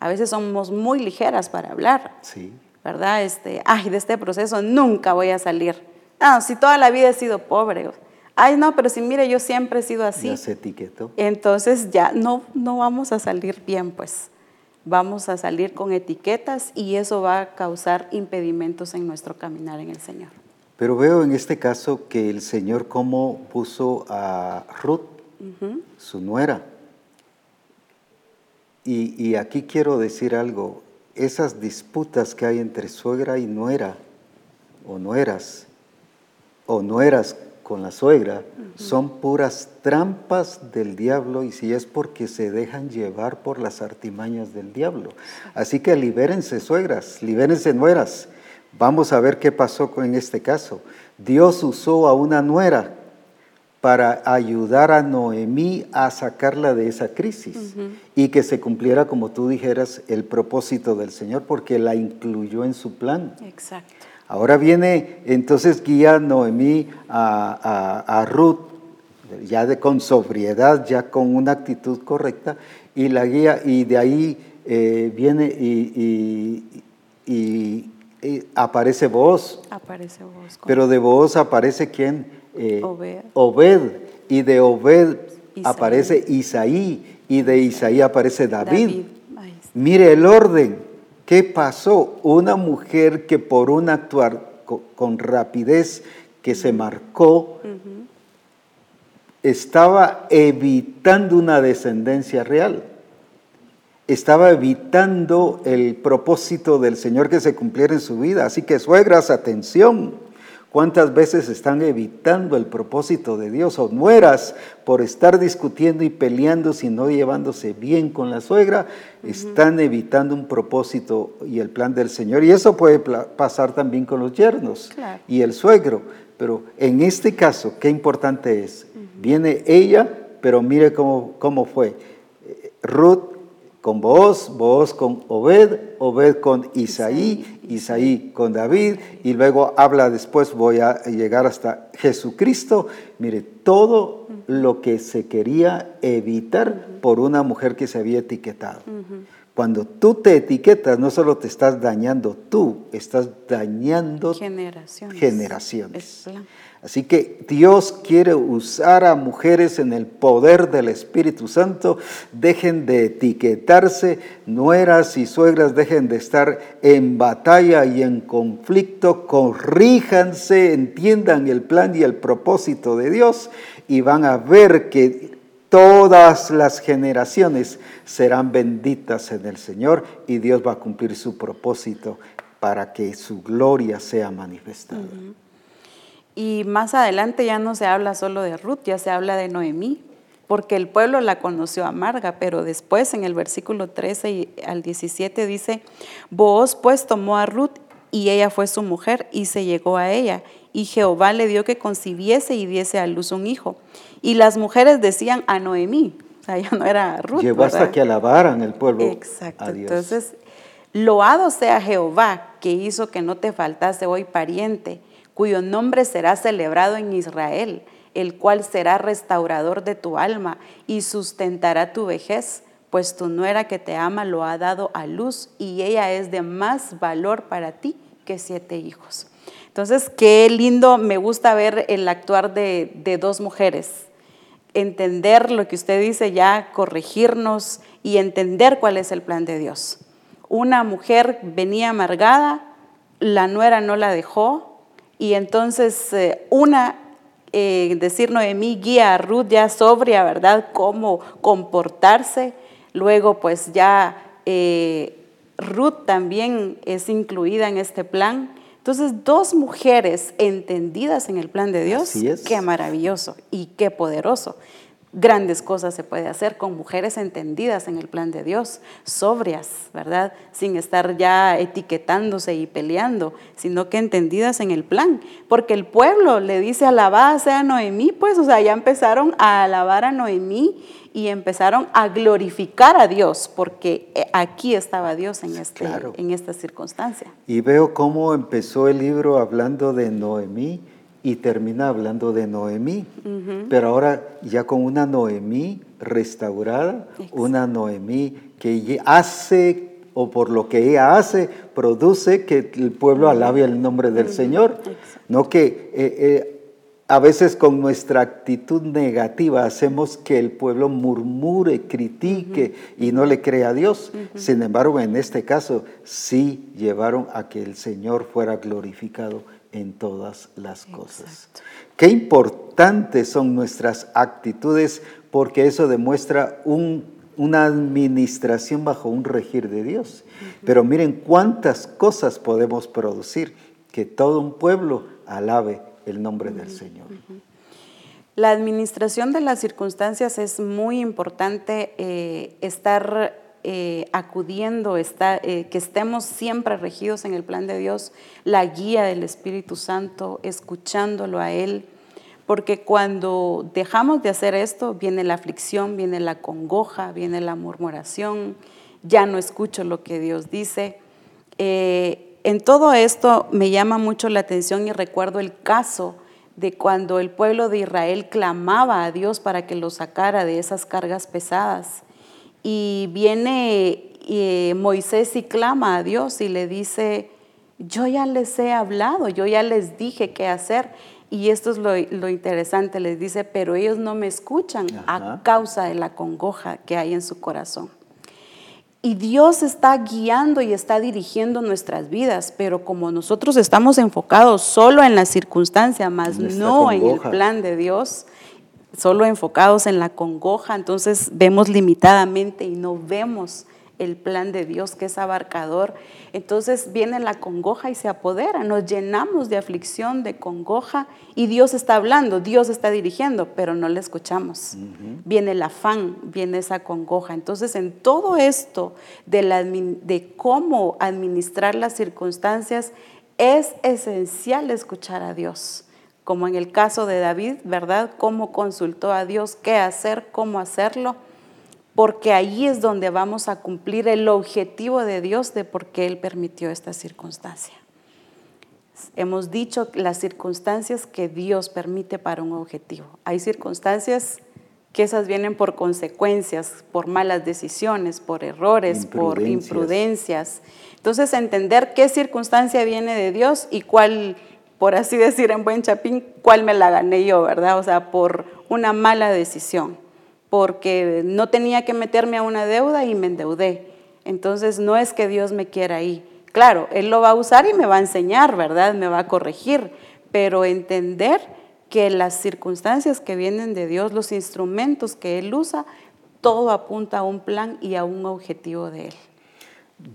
A veces somos muy ligeras para hablar. Sí. ¿Verdad? Este, ay, de este proceso nunca voy a salir. Ah, si toda la vida he sido pobre. Ay, no, pero si mire, yo siempre he sido así. Ya se etiquetó. Entonces ya no, no vamos a salir bien, pues. Vamos a salir con etiquetas y eso va a causar impedimentos en nuestro caminar en el Señor. Pero veo en este caso que el Señor cómo puso a Ruth, su nuera. Y, y aquí quiero decir algo, esas disputas que hay entre suegra y nuera, o nueras, o nueras con la suegra son puras trampas del diablo y si es porque se dejan llevar por las artimañas del diablo. Así que libérense suegras, libérense nueras. Vamos a ver qué pasó en este caso. Dios usó a una nuera para ayudar a Noemí a sacarla de esa crisis y que se cumpliera, como tú dijeras, el propósito del Señor, porque la incluyó en su plan. Exacto. Ahora viene entonces guía Noemí a, Ruth, ya de, con sobriedad, ya con una actitud correcta, y la guía, y de ahí eh, viene y, aparece vos. Aparece vos. Pero de vos aparece quién? Eh, Obed. Obed. Y de Obed aparece Isaí, y de Isaí aparece David. Mire el orden. ¿Qué pasó? Una mujer que por un actuar con, rapidez que se marcó, estaba evitando una descendencia real. Estaba evitando el propósito del Señor que se cumpliera en su vida. Así que suegras, atención. ¿Cuántas veces están evitando el propósito de Dios o nueras por estar discutiendo y peleando, no llevándose bien con la suegra? Están evitando un propósito y el plan del Señor. Y eso puede pasar también con los yernos y el suegro. Pero en este caso, qué importante es. Viene ella, pero mire cómo, cómo fue. Ruth con vos, vos con Obed, Obed con Isaí, Isaí con David, y luego habla después, voy a llegar hasta Jesucristo. Mire, todo lo que se quería evitar por una mujer que se había etiquetado. Cuando tú te etiquetas, no solo te estás dañando tú, estás dañando generaciones. generaciones. Así que Dios quiere usar a mujeres en el poder del Espíritu Santo. Dejen de etiquetarse, nueras y suegras dejen de estar en batalla y en conflicto. Corríjanse, entiendan el plan y el propósito de Dios y van a ver que todas las generaciones serán benditas en el Señor y Dios va a cumplir su propósito para que su gloria sea manifestada. Y más adelante ya no se habla solo de Ruth, ya se habla de Noemí, porque el pueblo la conoció amarga, pero después en el versículo 13 al 17 dice, Booz pues tomó a Ruth y ella fue su mujer y se llegó a ella. Y Jehová le dio que concibiese y diese a luz un hijo. Y las mujeres decían a Noemí, o sea, ya no era Ruth. Llegó hasta que alabaran el pueblo. Exacto. Entonces, loado sea Jehová que hizo que no te faltase hoy pariente cuyo nombre será celebrado en Israel, el cual será restaurador de tu alma y sustentará tu vejez, pues tu nuera que te ama lo ha dado a luz y ella es de más valor para ti que siete hijos. Entonces, qué lindo, me gusta ver el actuar de, de dos mujeres, entender lo que usted dice ya, corregirnos y entender cuál es el plan de Dios. Una mujer venía amargada, la nuera no la dejó y entonces eh, una, eh, decir Noemí, guía a Ruth ya sobria, ¿verdad? Cómo comportarse. Luego pues ya eh, Ruth también es incluida en este plan. Entonces, dos mujeres entendidas en el plan de Dios, qué maravilloso y qué poderoso grandes cosas se puede hacer con mujeres entendidas en el plan de Dios, sobrias, ¿verdad? Sin estar ya etiquetándose y peleando, sino que entendidas en el plan. Porque el pueblo le dice alabada sea Noemí, pues, o sea, ya empezaron a alabar a Noemí y empezaron a glorificar a Dios, porque eh, aquí estaba Dios en, este, en esta circunstancia. Y veo cómo empezó el libro hablando de Noemí y termina hablando de Noemí, pero ahora ya con una Noemí restaurada, una Noemí que hace o por lo que ella hace, produce que el pueblo alabe el nombre del Señor. No que eh, eh, a veces con nuestra actitud negativa hacemos que el pueblo murmure, critique y no le crea a Dios. Sin embargo, en este caso sí llevaron a que el Señor fuera glorificado en todas las cosas. Qué importantes son nuestras actitudes porque eso demuestra una administración bajo un regir de Dios. Pero miren cuántas cosas podemos producir que todo un pueblo alabe el nombre del Señor. La administración de las circunstancias es muy importante eh, estar eh, acudiendo, eh, que estemos siempre regidos en el plan de Dios, la guía del Espíritu Santo, escuchándolo a Él, porque cuando dejamos de hacer esto, viene la aflicción, viene la congoja, viene la murmuración, ya no escucho lo que Dios dice. Eh, en todo esto me llama mucho la atención y recuerdo el caso de cuando el pueblo de Israel clamaba a Dios para que lo sacara de esas cargas pesadas. Y viene eh, Moisés y clama a Dios y le dice, yo ya les he hablado, yo ya les dije qué hacer. Y esto es lo, interesante, les dice, pero ellos no me escuchan a causa de la congoja que hay en su corazón. Y Dios está guiando y está dirigiendo nuestras vidas, pero como nosotros estamos enfocados solo en la circunstancia, más no en el plan de Dios, solo enfocados en la congoja, entonces vemos limitadamente y no vemos el plan de Dios que es abarcador. Entonces viene la congoja y se apodera, nos llenamos de aflicción, de congoja y Dios está hablando, Dios está dirigiendo, pero no le escuchamos. Viene el afán, viene esa congoja. Entonces en todo esto de, la, de cómo administrar las circunstancias, es esencial escuchar a Dios como en el caso de David, ¿verdad? Cómo consultó a Dios qué hacer, cómo hacerlo, porque ahí es donde vamos a cumplir el objetivo de Dios de por qué Él permitió esta circunstancia. Hemos dicho las circunstancias que Dios permite para un objetivo. Hay circunstancias que esas vienen por consecuencias, por malas decisiones, por errores, por imprudencias. Entonces, entender qué circunstancia viene de Dios y cuál por así decir en buen chapín, cuál me la gané yo, ¿verdad? O sea, por una mala decisión, porque no tenía que meterme a una deuda y me endeudé. Entonces, no es que Dios me quiera ahí. Claro, Él lo va a usar y me va a enseñar, ¿verdad? Me va a corregir, pero entender que las circunstancias que vienen de Dios, los instrumentos que Él usa, todo apunta a un plan y a un objetivo de Él.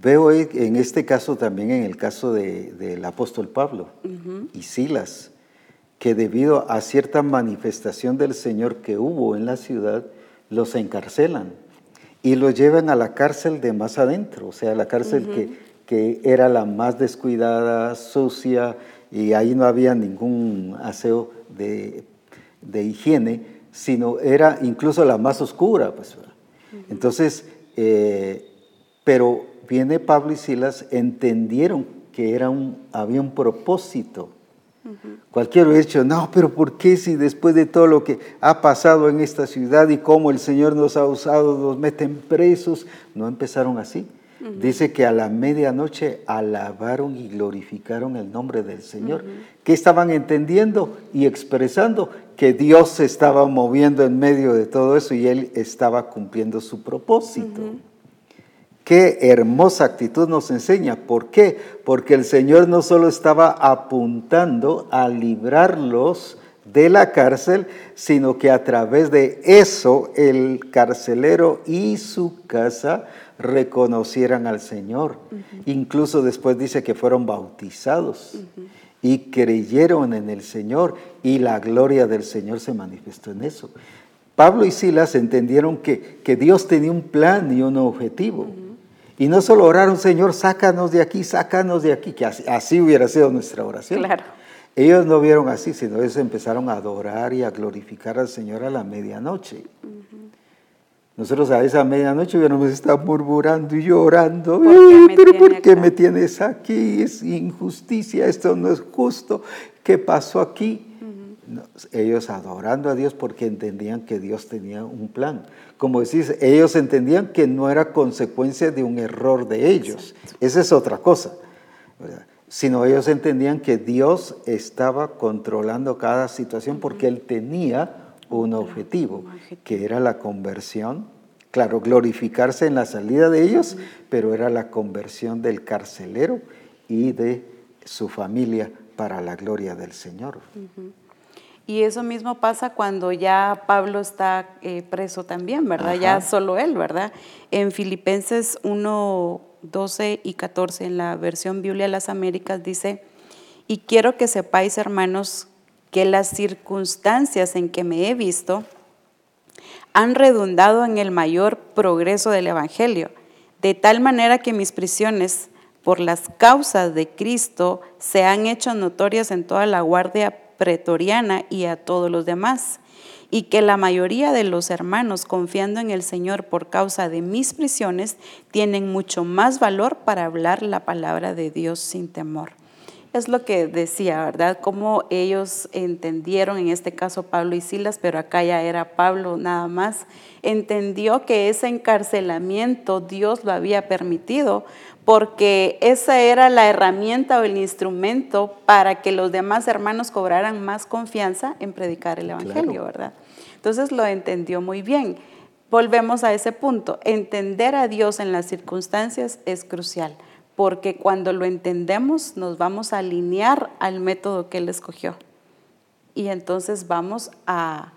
Veo en este caso también en el caso del apóstol Pablo y Silas, que debido a cierta manifestación del Señor que hubo en la ciudad, los encarcelan y los llevan a la cárcel de más adentro, o sea, la cárcel que, que era la más descuidada, sucia, y ahí no había ningún aseo de, higiene, sino era incluso la más oscura. Pues, Entonces, eh, pero viene Pablo y Silas, entendieron que era un, había un propósito Cualquiera hubiera dicho, no, pero ¿por qué si después de todo lo que ha pasado en esta ciudad y cómo el Señor nos ha usado, nos meten presos? No empezaron así. Dice que a la medianoche alabaron y glorificaron el nombre del Señor. ¿Qué estaban entendiendo y expresando? Que Dios se estaba moviendo en medio de todo eso y Él estaba cumpliendo su propósito. Qué hermosa actitud nos enseña. ¿Por qué? Porque el Señor no solo estaba apuntando a librarlos de la cárcel, sino que a través de eso el carcelero y su casa reconocieran al Señor. Incluso después dice que fueron bautizados y creyeron en el Señor y la gloria del Señor se manifestó en eso. Pablo y Silas entendieron que, que Dios tenía un plan y un objetivo. Y no solo oraron, Señor, sácanos de aquí, sácanos de aquí, que así, hubiera sido nuestra oración. Claro. Ellos no vieron así, sino ellos empezaron a adorar y a glorificar al Señor a la medianoche. Nosotros a esa medianoche hubiéramos estado murmurando y llorando. ¿Pero por qué me tienes aquí? Es injusticia, esto no es justo. ¿Qué pasó aquí? Ellos adorando a Dios porque entendían que Dios tenía un plan. Como decís, ellos entendían que no era consecuencia de un error de ellos. Esa es otra cosa. Sino ellos entendían que Dios estaba controlando cada situación porque Él tenía un objetivo, que era la conversión. Claro, glorificarse en la salida de ellos, pero era la conversión del carcelero y de su familia para la gloria del Señor. Y eso mismo pasa cuando ya Pablo está eh, preso también, ¿verdad? Ya solo él, ¿verdad? En Filipenses 1, 12 y 14, en la versión Biblia de las Américas, dice, y quiero que sepáis, hermanos, que las circunstancias en que me he visto han redundado en el mayor progreso del Evangelio, de tal manera que mis prisiones por las causas de Cristo se han hecho notorias en toda la guardia pretoriana y a todos los demás, y que la mayoría de los hermanos, confiando en el Señor por causa de mis prisiones, tienen mucho más valor para hablar la palabra de Dios sin temor. Es lo que decía, ¿verdad? Cómo ellos entendieron, en este caso Pablo y Silas, pero acá ya era Pablo nada más, entendió que ese encarcelamiento Dios lo había permitido porque esa era la herramienta o el instrumento para que los demás hermanos cobraran más confianza en predicar el Evangelio, ¿verdad? Entonces lo entendió muy bien. Volvemos a ese punto. Entender a Dios en las circunstancias es crucial, porque cuando lo entendemos nos vamos a alinear al método que Él escogió. Y entonces vamos a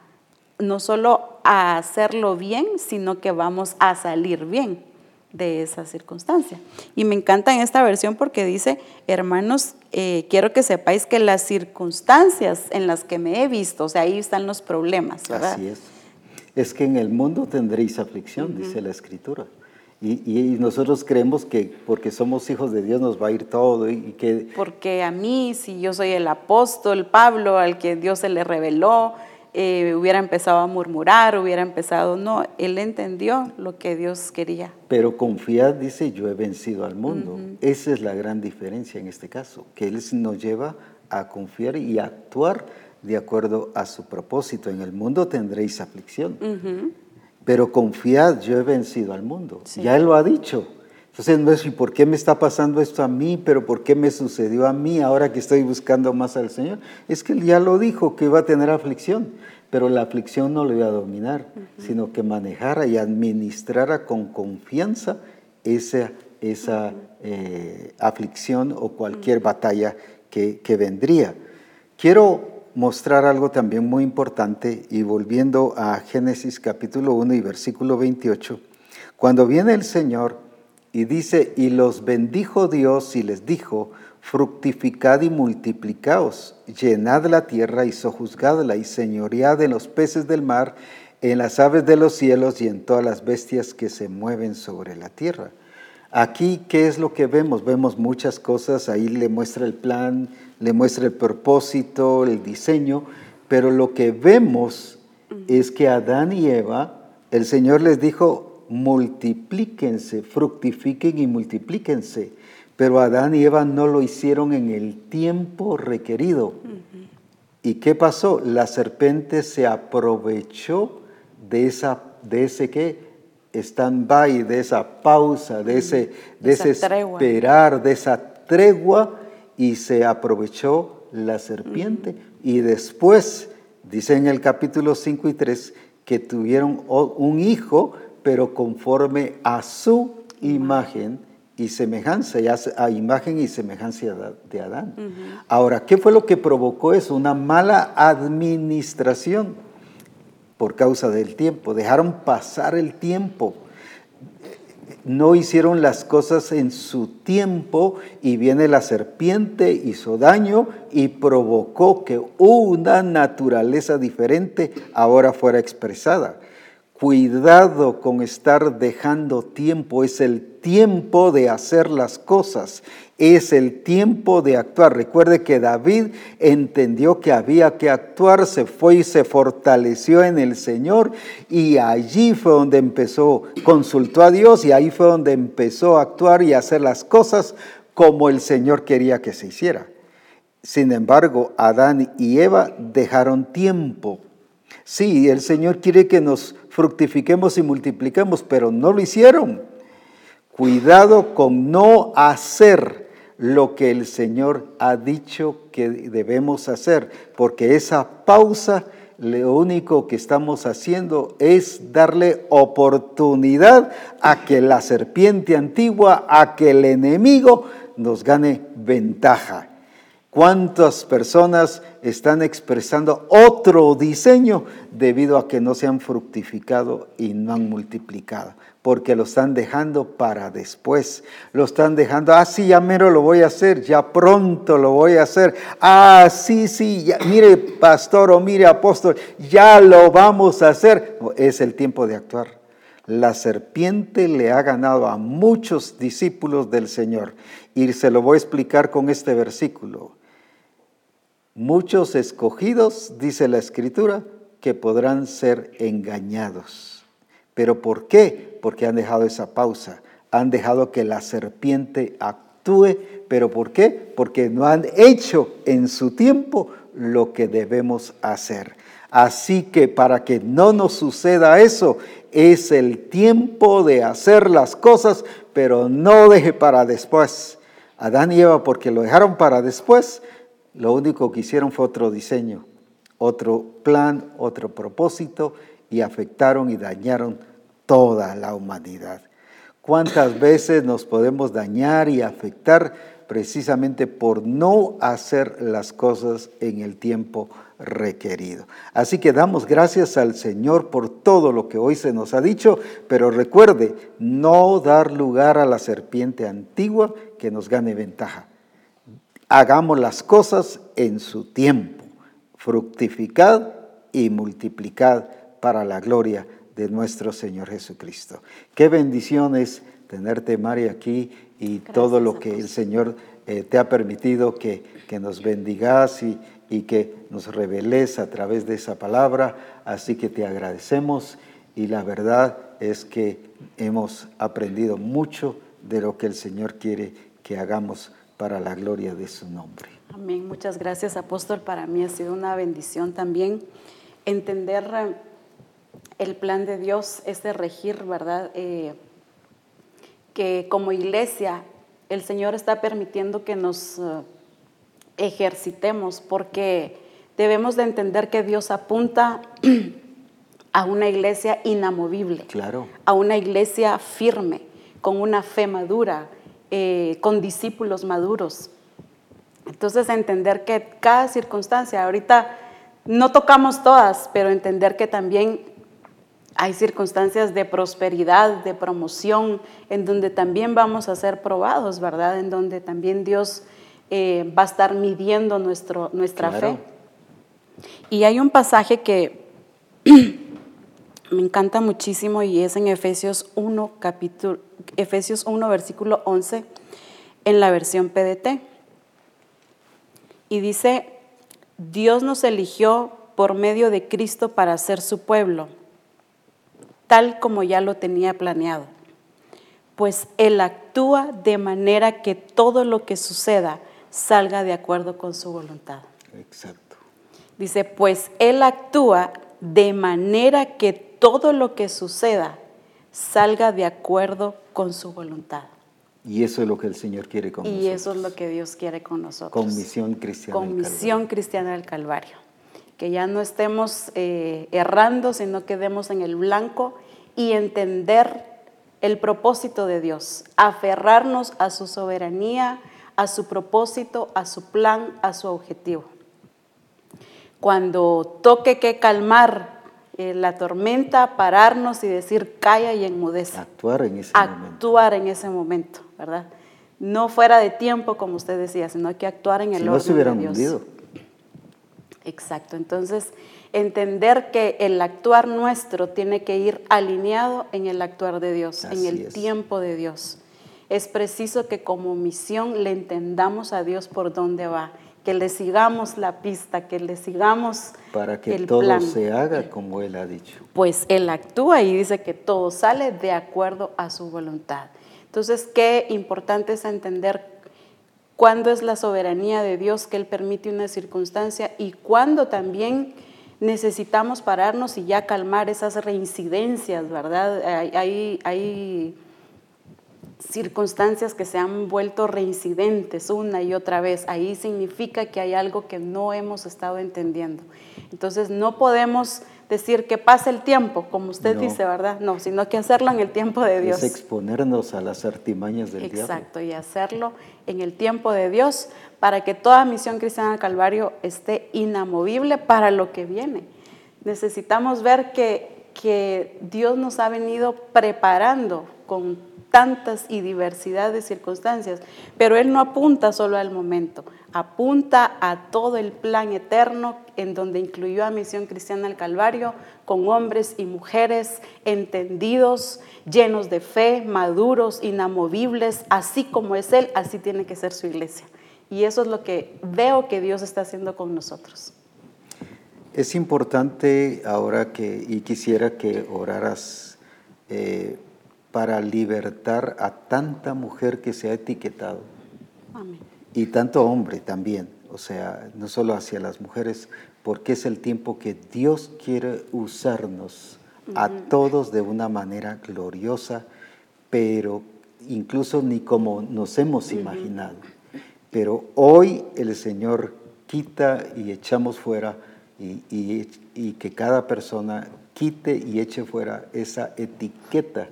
no solo a hacerlo bien, sino que vamos a salir bien de esa circunstancia. Y me encanta en esta versión porque dice, hermanos, eh, quiero que sepáis que las circunstancias en las que me he visto, o sea, ahí están los problemas, ¿verdad? Así es. Es que en el mundo tendréis aflicción, dice la escritura. Y, nosotros creemos que porque somos hijos de Dios nos va a ir todo y, que... Porque a mí, si yo soy el apóstol Pablo al que Dios se le reveló, eh, hubiera empezado a murmurar, hubiera empezado, no, él entendió lo que Dios quería. Pero confiad, dice, yo he vencido al mundo. Esa es la gran diferencia en este caso, que Él nos lleva a confiar y a actuar de acuerdo a su propósito. En el mundo tendréis aflicción, pero confiad, yo he vencido al mundo. Ya Él lo ha dicho. Entonces no es, ¿y por qué me está pasando esto a mí? ¿Pero por qué me sucedió a mí ahora que estoy buscando más al Señor? Es que Él ya lo dijo, que iba a tener aflicción, pero la aflicción no lo iba a dominar, sino que manejara y administrara con confianza esa, esa eh, aflicción o cualquier batalla que, que vendría. Quiero mostrar algo también muy importante y volviendo a Génesis capítulo 1 y versículo 28, cuando viene el Señor, y dice, y los bendijo Dios y les dijo, fructificad y multiplicaos, llenad la tierra y sojuzgadla y señoread en los peces del mar, en las aves de los cielos y en todas las bestias que se mueven sobre la tierra. Aquí, ¿qué es lo que vemos? Vemos muchas cosas, ahí le muestra el plan, le muestra el propósito, el diseño, pero lo que vemos es que Adán y Eva, el Señor les dijo, multiplíquense, fructifiquen y multiplíquense. pero Adán y Eva no lo hicieron en el tiempo requerido. ¿Y qué pasó? La serpiente se aprovechó de, esa, de ese qué? stand-by, de esa pausa, de ese, de ese esperar, de esa tregua, y se aprovechó la serpiente. Y después, dice en el capítulo 5 y 3, que tuvieron un hijo, pero conforme a su imagen y semejanza, ya a imagen y semejanza de Adán. Ahora, ¿qué fue lo que provocó eso? Una mala administración por causa del tiempo. Dejaron pasar el tiempo. No hicieron las cosas en su tiempo y viene la serpiente, hizo daño y provocó que una naturaleza diferente ahora fuera expresada. Cuidado con estar dejando tiempo, es el tiempo de hacer las cosas, es el tiempo de actuar. Recuerde que David entendió que había que actuar, se fue y se fortaleció en el Señor y allí fue donde empezó, consultó a Dios y ahí fue donde empezó a actuar y a hacer las cosas como el Señor quería que se hiciera. Sin embargo, Adán y Eva dejaron tiempo. Sí, el Señor quiere que nos fructifiquemos y multipliquemos, pero no lo hicieron. Cuidado con no hacer lo que el Señor ha dicho que debemos hacer, porque esa pausa lo único que estamos haciendo es darle oportunidad a que la serpiente antigua, a que el enemigo nos gane ventaja. ¿Cuántas personas están expresando otro diseño debido a que no se han fructificado y no han multiplicado? Porque lo están dejando para después. Lo están dejando, ah, sí, ya mero lo voy a hacer, ya pronto lo voy a hacer. Ah, sí, sí, mire pastor o mire apóstol, ya lo vamos a hacer. Es el tiempo de actuar. La serpiente le ha ganado a muchos discípulos del Señor. Y se lo voy a explicar con este versículo muchos escogidos, dice la escritura, que podrán ser engañados. ¿Pero por qué? Porque han dejado esa pausa, han dejado que la serpiente actúe, pero ¿por qué? Porque no han hecho en su tiempo lo que debemos hacer. Así que para que no nos suceda eso, es el tiempo de hacer las cosas, pero no deje para después. Adán y Eva, porque lo dejaron para después, lo único que hicieron fue otro diseño, otro plan, otro propósito y afectaron y dañaron toda la humanidad. ¿Cuántas veces nos podemos dañar y afectar precisamente por no hacer las cosas en el tiempo requerido? Así que damos gracias al Señor por todo lo que hoy se nos ha dicho, pero recuerde, no dar lugar a la serpiente antigua que nos gane ventaja hagamos las cosas en su tiempo, fructificad y multiplicad para la gloria de nuestro Señor Jesucristo. Qué bendición es tenerte, María, aquí y todo lo que el Señor eh, te ha permitido que, que nos bendigas y, y que nos reveles a través de esa palabra. Así que te agradecemos y la verdad es que hemos aprendido mucho de lo que el Señor quiere que hagamos para la gloria de su nombre. Amén. Muchas gracias, apóstol. Para mí ha sido una bendición también entender eh, el plan de Dios, este regir, ¿verdad? Eh, que como iglesia el Señor está permitiendo que nos eh, ejercitemos porque debemos de entender que Dios apunta a una iglesia inamovible, claro. a una iglesia firme, con una fe madura, eh, con discípulos maduros. Entonces, entender que cada circunstancia, ahorita no tocamos todas, pero entender que también hay circunstancias de prosperidad, de promoción, en donde también vamos a ser probados, ¿verdad? En donde también Dios eh, va a estar midiendo nuestro, nuestra fe. Y hay un pasaje que me encanta muchísimo y es en Efesios 1, capítulo, Efesios 1, versículo 11, en la versión PDT. Y dice, Dios nos eligió por medio de Cristo para ser su pueblo, tal como ya lo tenía planeado. pues Él actúa de manera que todo lo que suceda salga de acuerdo con su voluntad. Exacto. Dice, pues Él actúa de manera que todo lo que suceda salga de acuerdo con su voluntad. Y eso es lo que el Señor quiere con Y nosotros. eso es lo que Dios quiere con nosotros. Con misión cristiana. Con misión cristiana del Calvario. Que ya no estemos eh, errando, sino que demos en el blanco y entender el propósito de Dios. Aferrarnos a su soberanía, a su propósito, a su plan, a su objetivo. Cuando toque que calmar eh, la tormenta, pararnos y decir calla y enmudece Actuar en ese momento. actuar en ese momento, ¿verdad? No fuera de tiempo, como usted decía, sino que actuar en el Si no orden se hubieran de Dios. hundido. Exacto. Entonces, entender que el actuar nuestro tiene que ir alineado en el actuar de Dios, en el es. tiempo de Dios. Es preciso que como misión le entendamos a Dios por dónde va, que le sigamos la pista, que le sigamos Para que el todo plan. se haga como Él ha dicho. Pues Él actúa y dice que todo sale de acuerdo a su voluntad. Entonces, qué importante es entender cuándo es la soberanía de Dios que Él permite una circunstancia y cuándo también necesitamos pararnos y ya calmar esas reincidencias, ¿verdad? Hay, hay, hay circunstancias que se han vuelto reincidentes una y otra vez. Ahí significa que hay algo que no hemos estado entendiendo. Entonces no podemos decir que pase el tiempo, como usted No. dice, ¿verdad? No, sino que hacerlo en el tiempo de Dios. Es exponernos a las artimañas del diablo. Exacto, y hacerlo en el tiempo de Dios para que toda misión cristiana del Calvario esté inamovible para lo que viene. Necesitamos ver que, que Dios nos ha venido preparando con tantas y diversidad de circunstancias, pero Él no apunta solo al momento, apunta a todo el plan eterno en donde incluyó a Misión Cristiana del Calvario con hombres y mujeres entendidos, llenos de fe, maduros, inamovibles, así como es Él, así tiene que ser su iglesia. Y eso es lo que veo que Dios está haciendo con nosotros. Es importante ahora que, y quisiera que oraras eh, para libertar a tanta mujer que se ha etiquetado Amén. y tanto hombre también, o sea, no solo hacia las mujeres, porque es el tiempo que Dios quiere usarnos a todos de una manera gloriosa, pero incluso ni como nos hemos imaginado. Pero hoy el Señor quita y echamos fuera y, y- y que cada persona quite y eche fuera esa etiqueta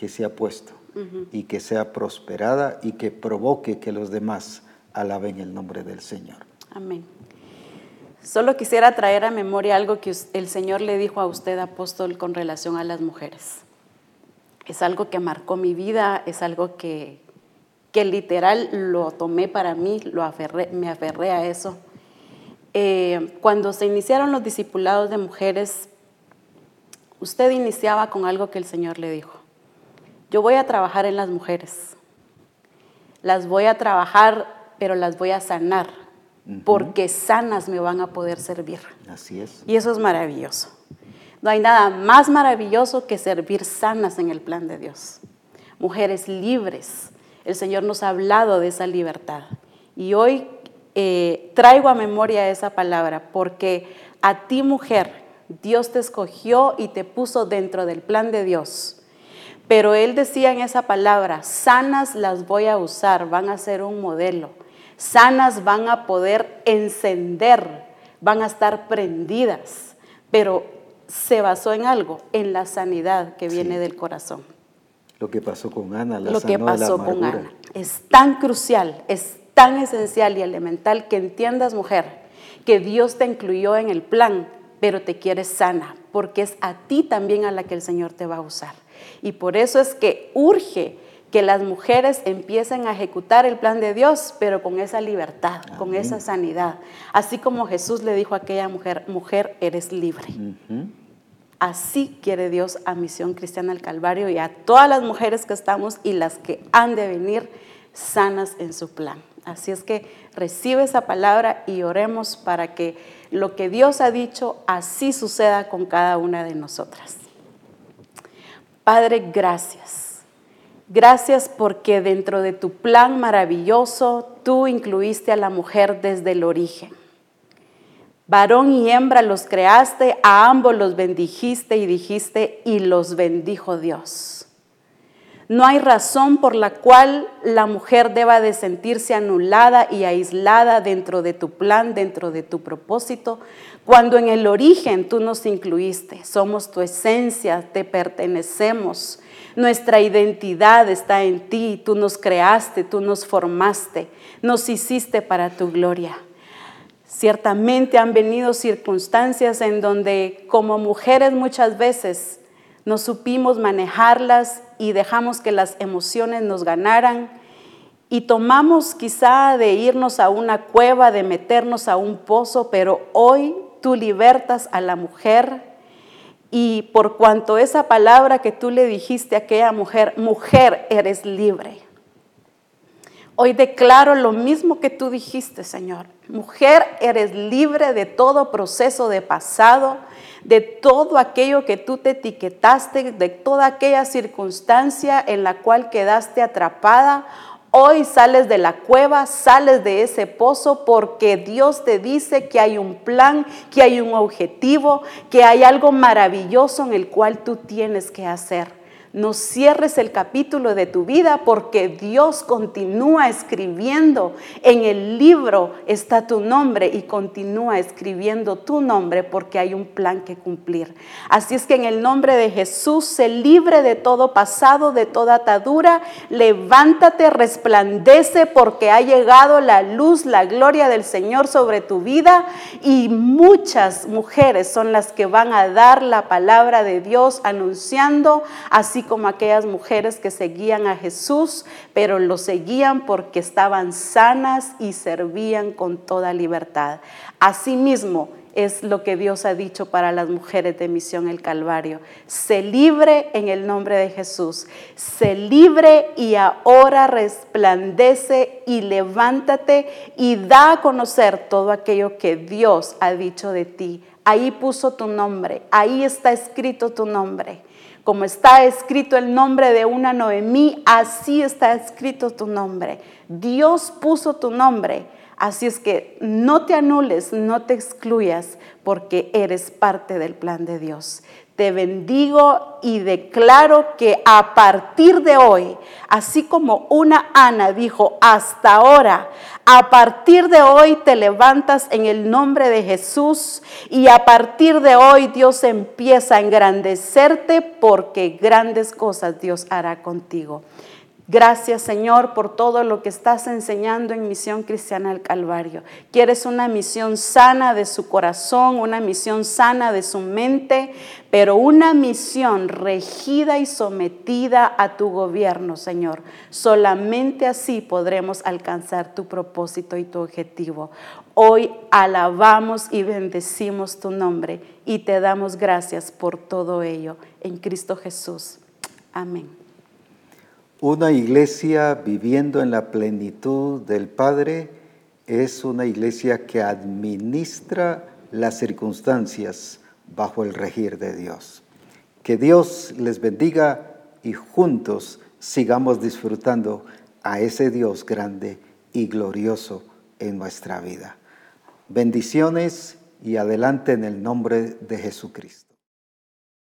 que se ha puesto y que sea prosperada y que provoque que los demás alaben el nombre del Señor. Amén. Solo quisiera traer a memoria algo que el Señor le dijo a usted, apóstol, con relación a las mujeres. Es algo que marcó mi vida, es algo que, que literal lo tomé para mí, lo aferré, me aferré a eso. Eh, cuando se iniciaron los discipulados de mujeres, usted iniciaba con algo que el Señor le dijo. Yo voy a trabajar en las mujeres. Las voy a trabajar, pero las voy a sanar, porque sanas me van a poder servir. Así es. Y eso es maravilloso. No hay nada más maravilloso que servir sanas en el plan de Dios. Mujeres libres. El Señor nos ha hablado de esa libertad. Y hoy eh, traigo a memoria esa palabra porque a ti mujer, Dios te escogió y te puso dentro del plan de Dios. Pero Él decía en esa palabra, sanas las voy a usar, van a ser un modelo. Sanas van a poder encender, van a estar prendidas. Pero se basó en algo, en la sanidad que viene del corazón Lo que pasó con Ana, la lo que sanó de la pasó con. Ana. Es tan crucial, es tan esencial y elemental que entiendas, mujer, que Dios te incluyó en el plan, pero te quiere sana, porque es a ti también a la que el Señor te va a usar. Y por eso es que urge que las mujeres empiecen a ejecutar el plan de Dios, pero con esa libertad, con esa sanidad. Así como Jesús le dijo a aquella mujer, mujer, eres libre. Así quiere Dios a Misión Cristiana del Calvario y a todas las mujeres que estamos y las que han de venir sanas en su plan. Así es que recibe esa palabra y oremos para que lo que Dios ha dicho así suceda con cada una de nosotras. Padre, gracias. Gracias porque dentro de tu plan maravilloso tú incluiste a la mujer desde el origen. Varón y hembra los creaste, a ambos los bendijiste y dijiste, y los bendijo Dios. No hay razón por la cual la mujer deba de sentirse anulada y aislada dentro de tu plan, dentro de tu propósito, cuando en el origen tú nos incluiste. Somos tu esencia, te pertenecemos. Nuestra identidad está en ti, tú nos creaste, tú nos formaste, nos hiciste para tu gloria. Ciertamente han venido circunstancias en donde como mujeres muchas veces no supimos manejarlas y dejamos que las emociones nos ganaran y tomamos quizá de irnos a una cueva, de meternos a un pozo, pero hoy tú libertas a la mujer y por cuanto esa palabra que tú le dijiste a aquella mujer, mujer, eres libre. Hoy declaro lo mismo que tú dijiste, Señor. Mujer, eres libre de todo proceso de pasado, de todo aquello que tú te etiquetaste, de toda aquella circunstancia en la cual quedaste atrapada. Hoy sales de la cueva, sales de ese pozo porque Dios te dice que hay un plan, que hay un objetivo, que hay algo maravilloso en el cual tú tienes que hacer. No cierres el capítulo de tu vida porque Dios continúa escribiendo. En el libro está tu nombre y continúa escribiendo tu nombre porque hay un plan que cumplir. Así es que en el nombre de Jesús se libre de todo pasado, de toda atadura. Levántate, resplandece porque ha llegado la luz, la gloria del Señor sobre tu vida y muchas mujeres son las que van a dar la palabra de Dios anunciando así como aquellas mujeres que seguían a Jesús, pero lo seguían porque estaban sanas y servían con toda libertad. Asimismo, es lo que Dios ha dicho para las mujeres de Misión el Calvario. Se libre en el nombre de Jesús. Se libre y ahora resplandece y levántate y da a conocer todo aquello que Dios ha dicho de ti. Ahí puso tu nombre, ahí está escrito tu nombre. Como está escrito el nombre de una Noemí, así está escrito tu nombre. Dios puso tu nombre. Así es que no te anules, no te excluyas, porque eres parte del plan de Dios te bendigo y declaro que a partir de hoy, así como una Ana dijo hasta ahora, a partir de hoy te levantas en el nombre de Jesús y a partir de hoy Dios empieza a engrandecerte porque grandes cosas Dios hará contigo. Gracias Señor por todo lo que estás enseñando en Misión Cristiana del Calvario. Quieres una misión sana de su corazón, una misión sana de su mente, pero una misión regida y sometida a tu gobierno, Señor. Solamente así podremos alcanzar tu propósito y tu objetivo. Hoy alabamos y bendecimos tu nombre y te damos gracias por todo ello. En Cristo Jesús. Amén. Una iglesia viviendo en la plenitud del Padre es una iglesia que administra las circunstancias bajo el regir de Dios. Que Dios les bendiga y juntos sigamos disfrutando a ese Dios grande y glorioso en nuestra vida. Bendiciones y adelante en el nombre de Jesucristo.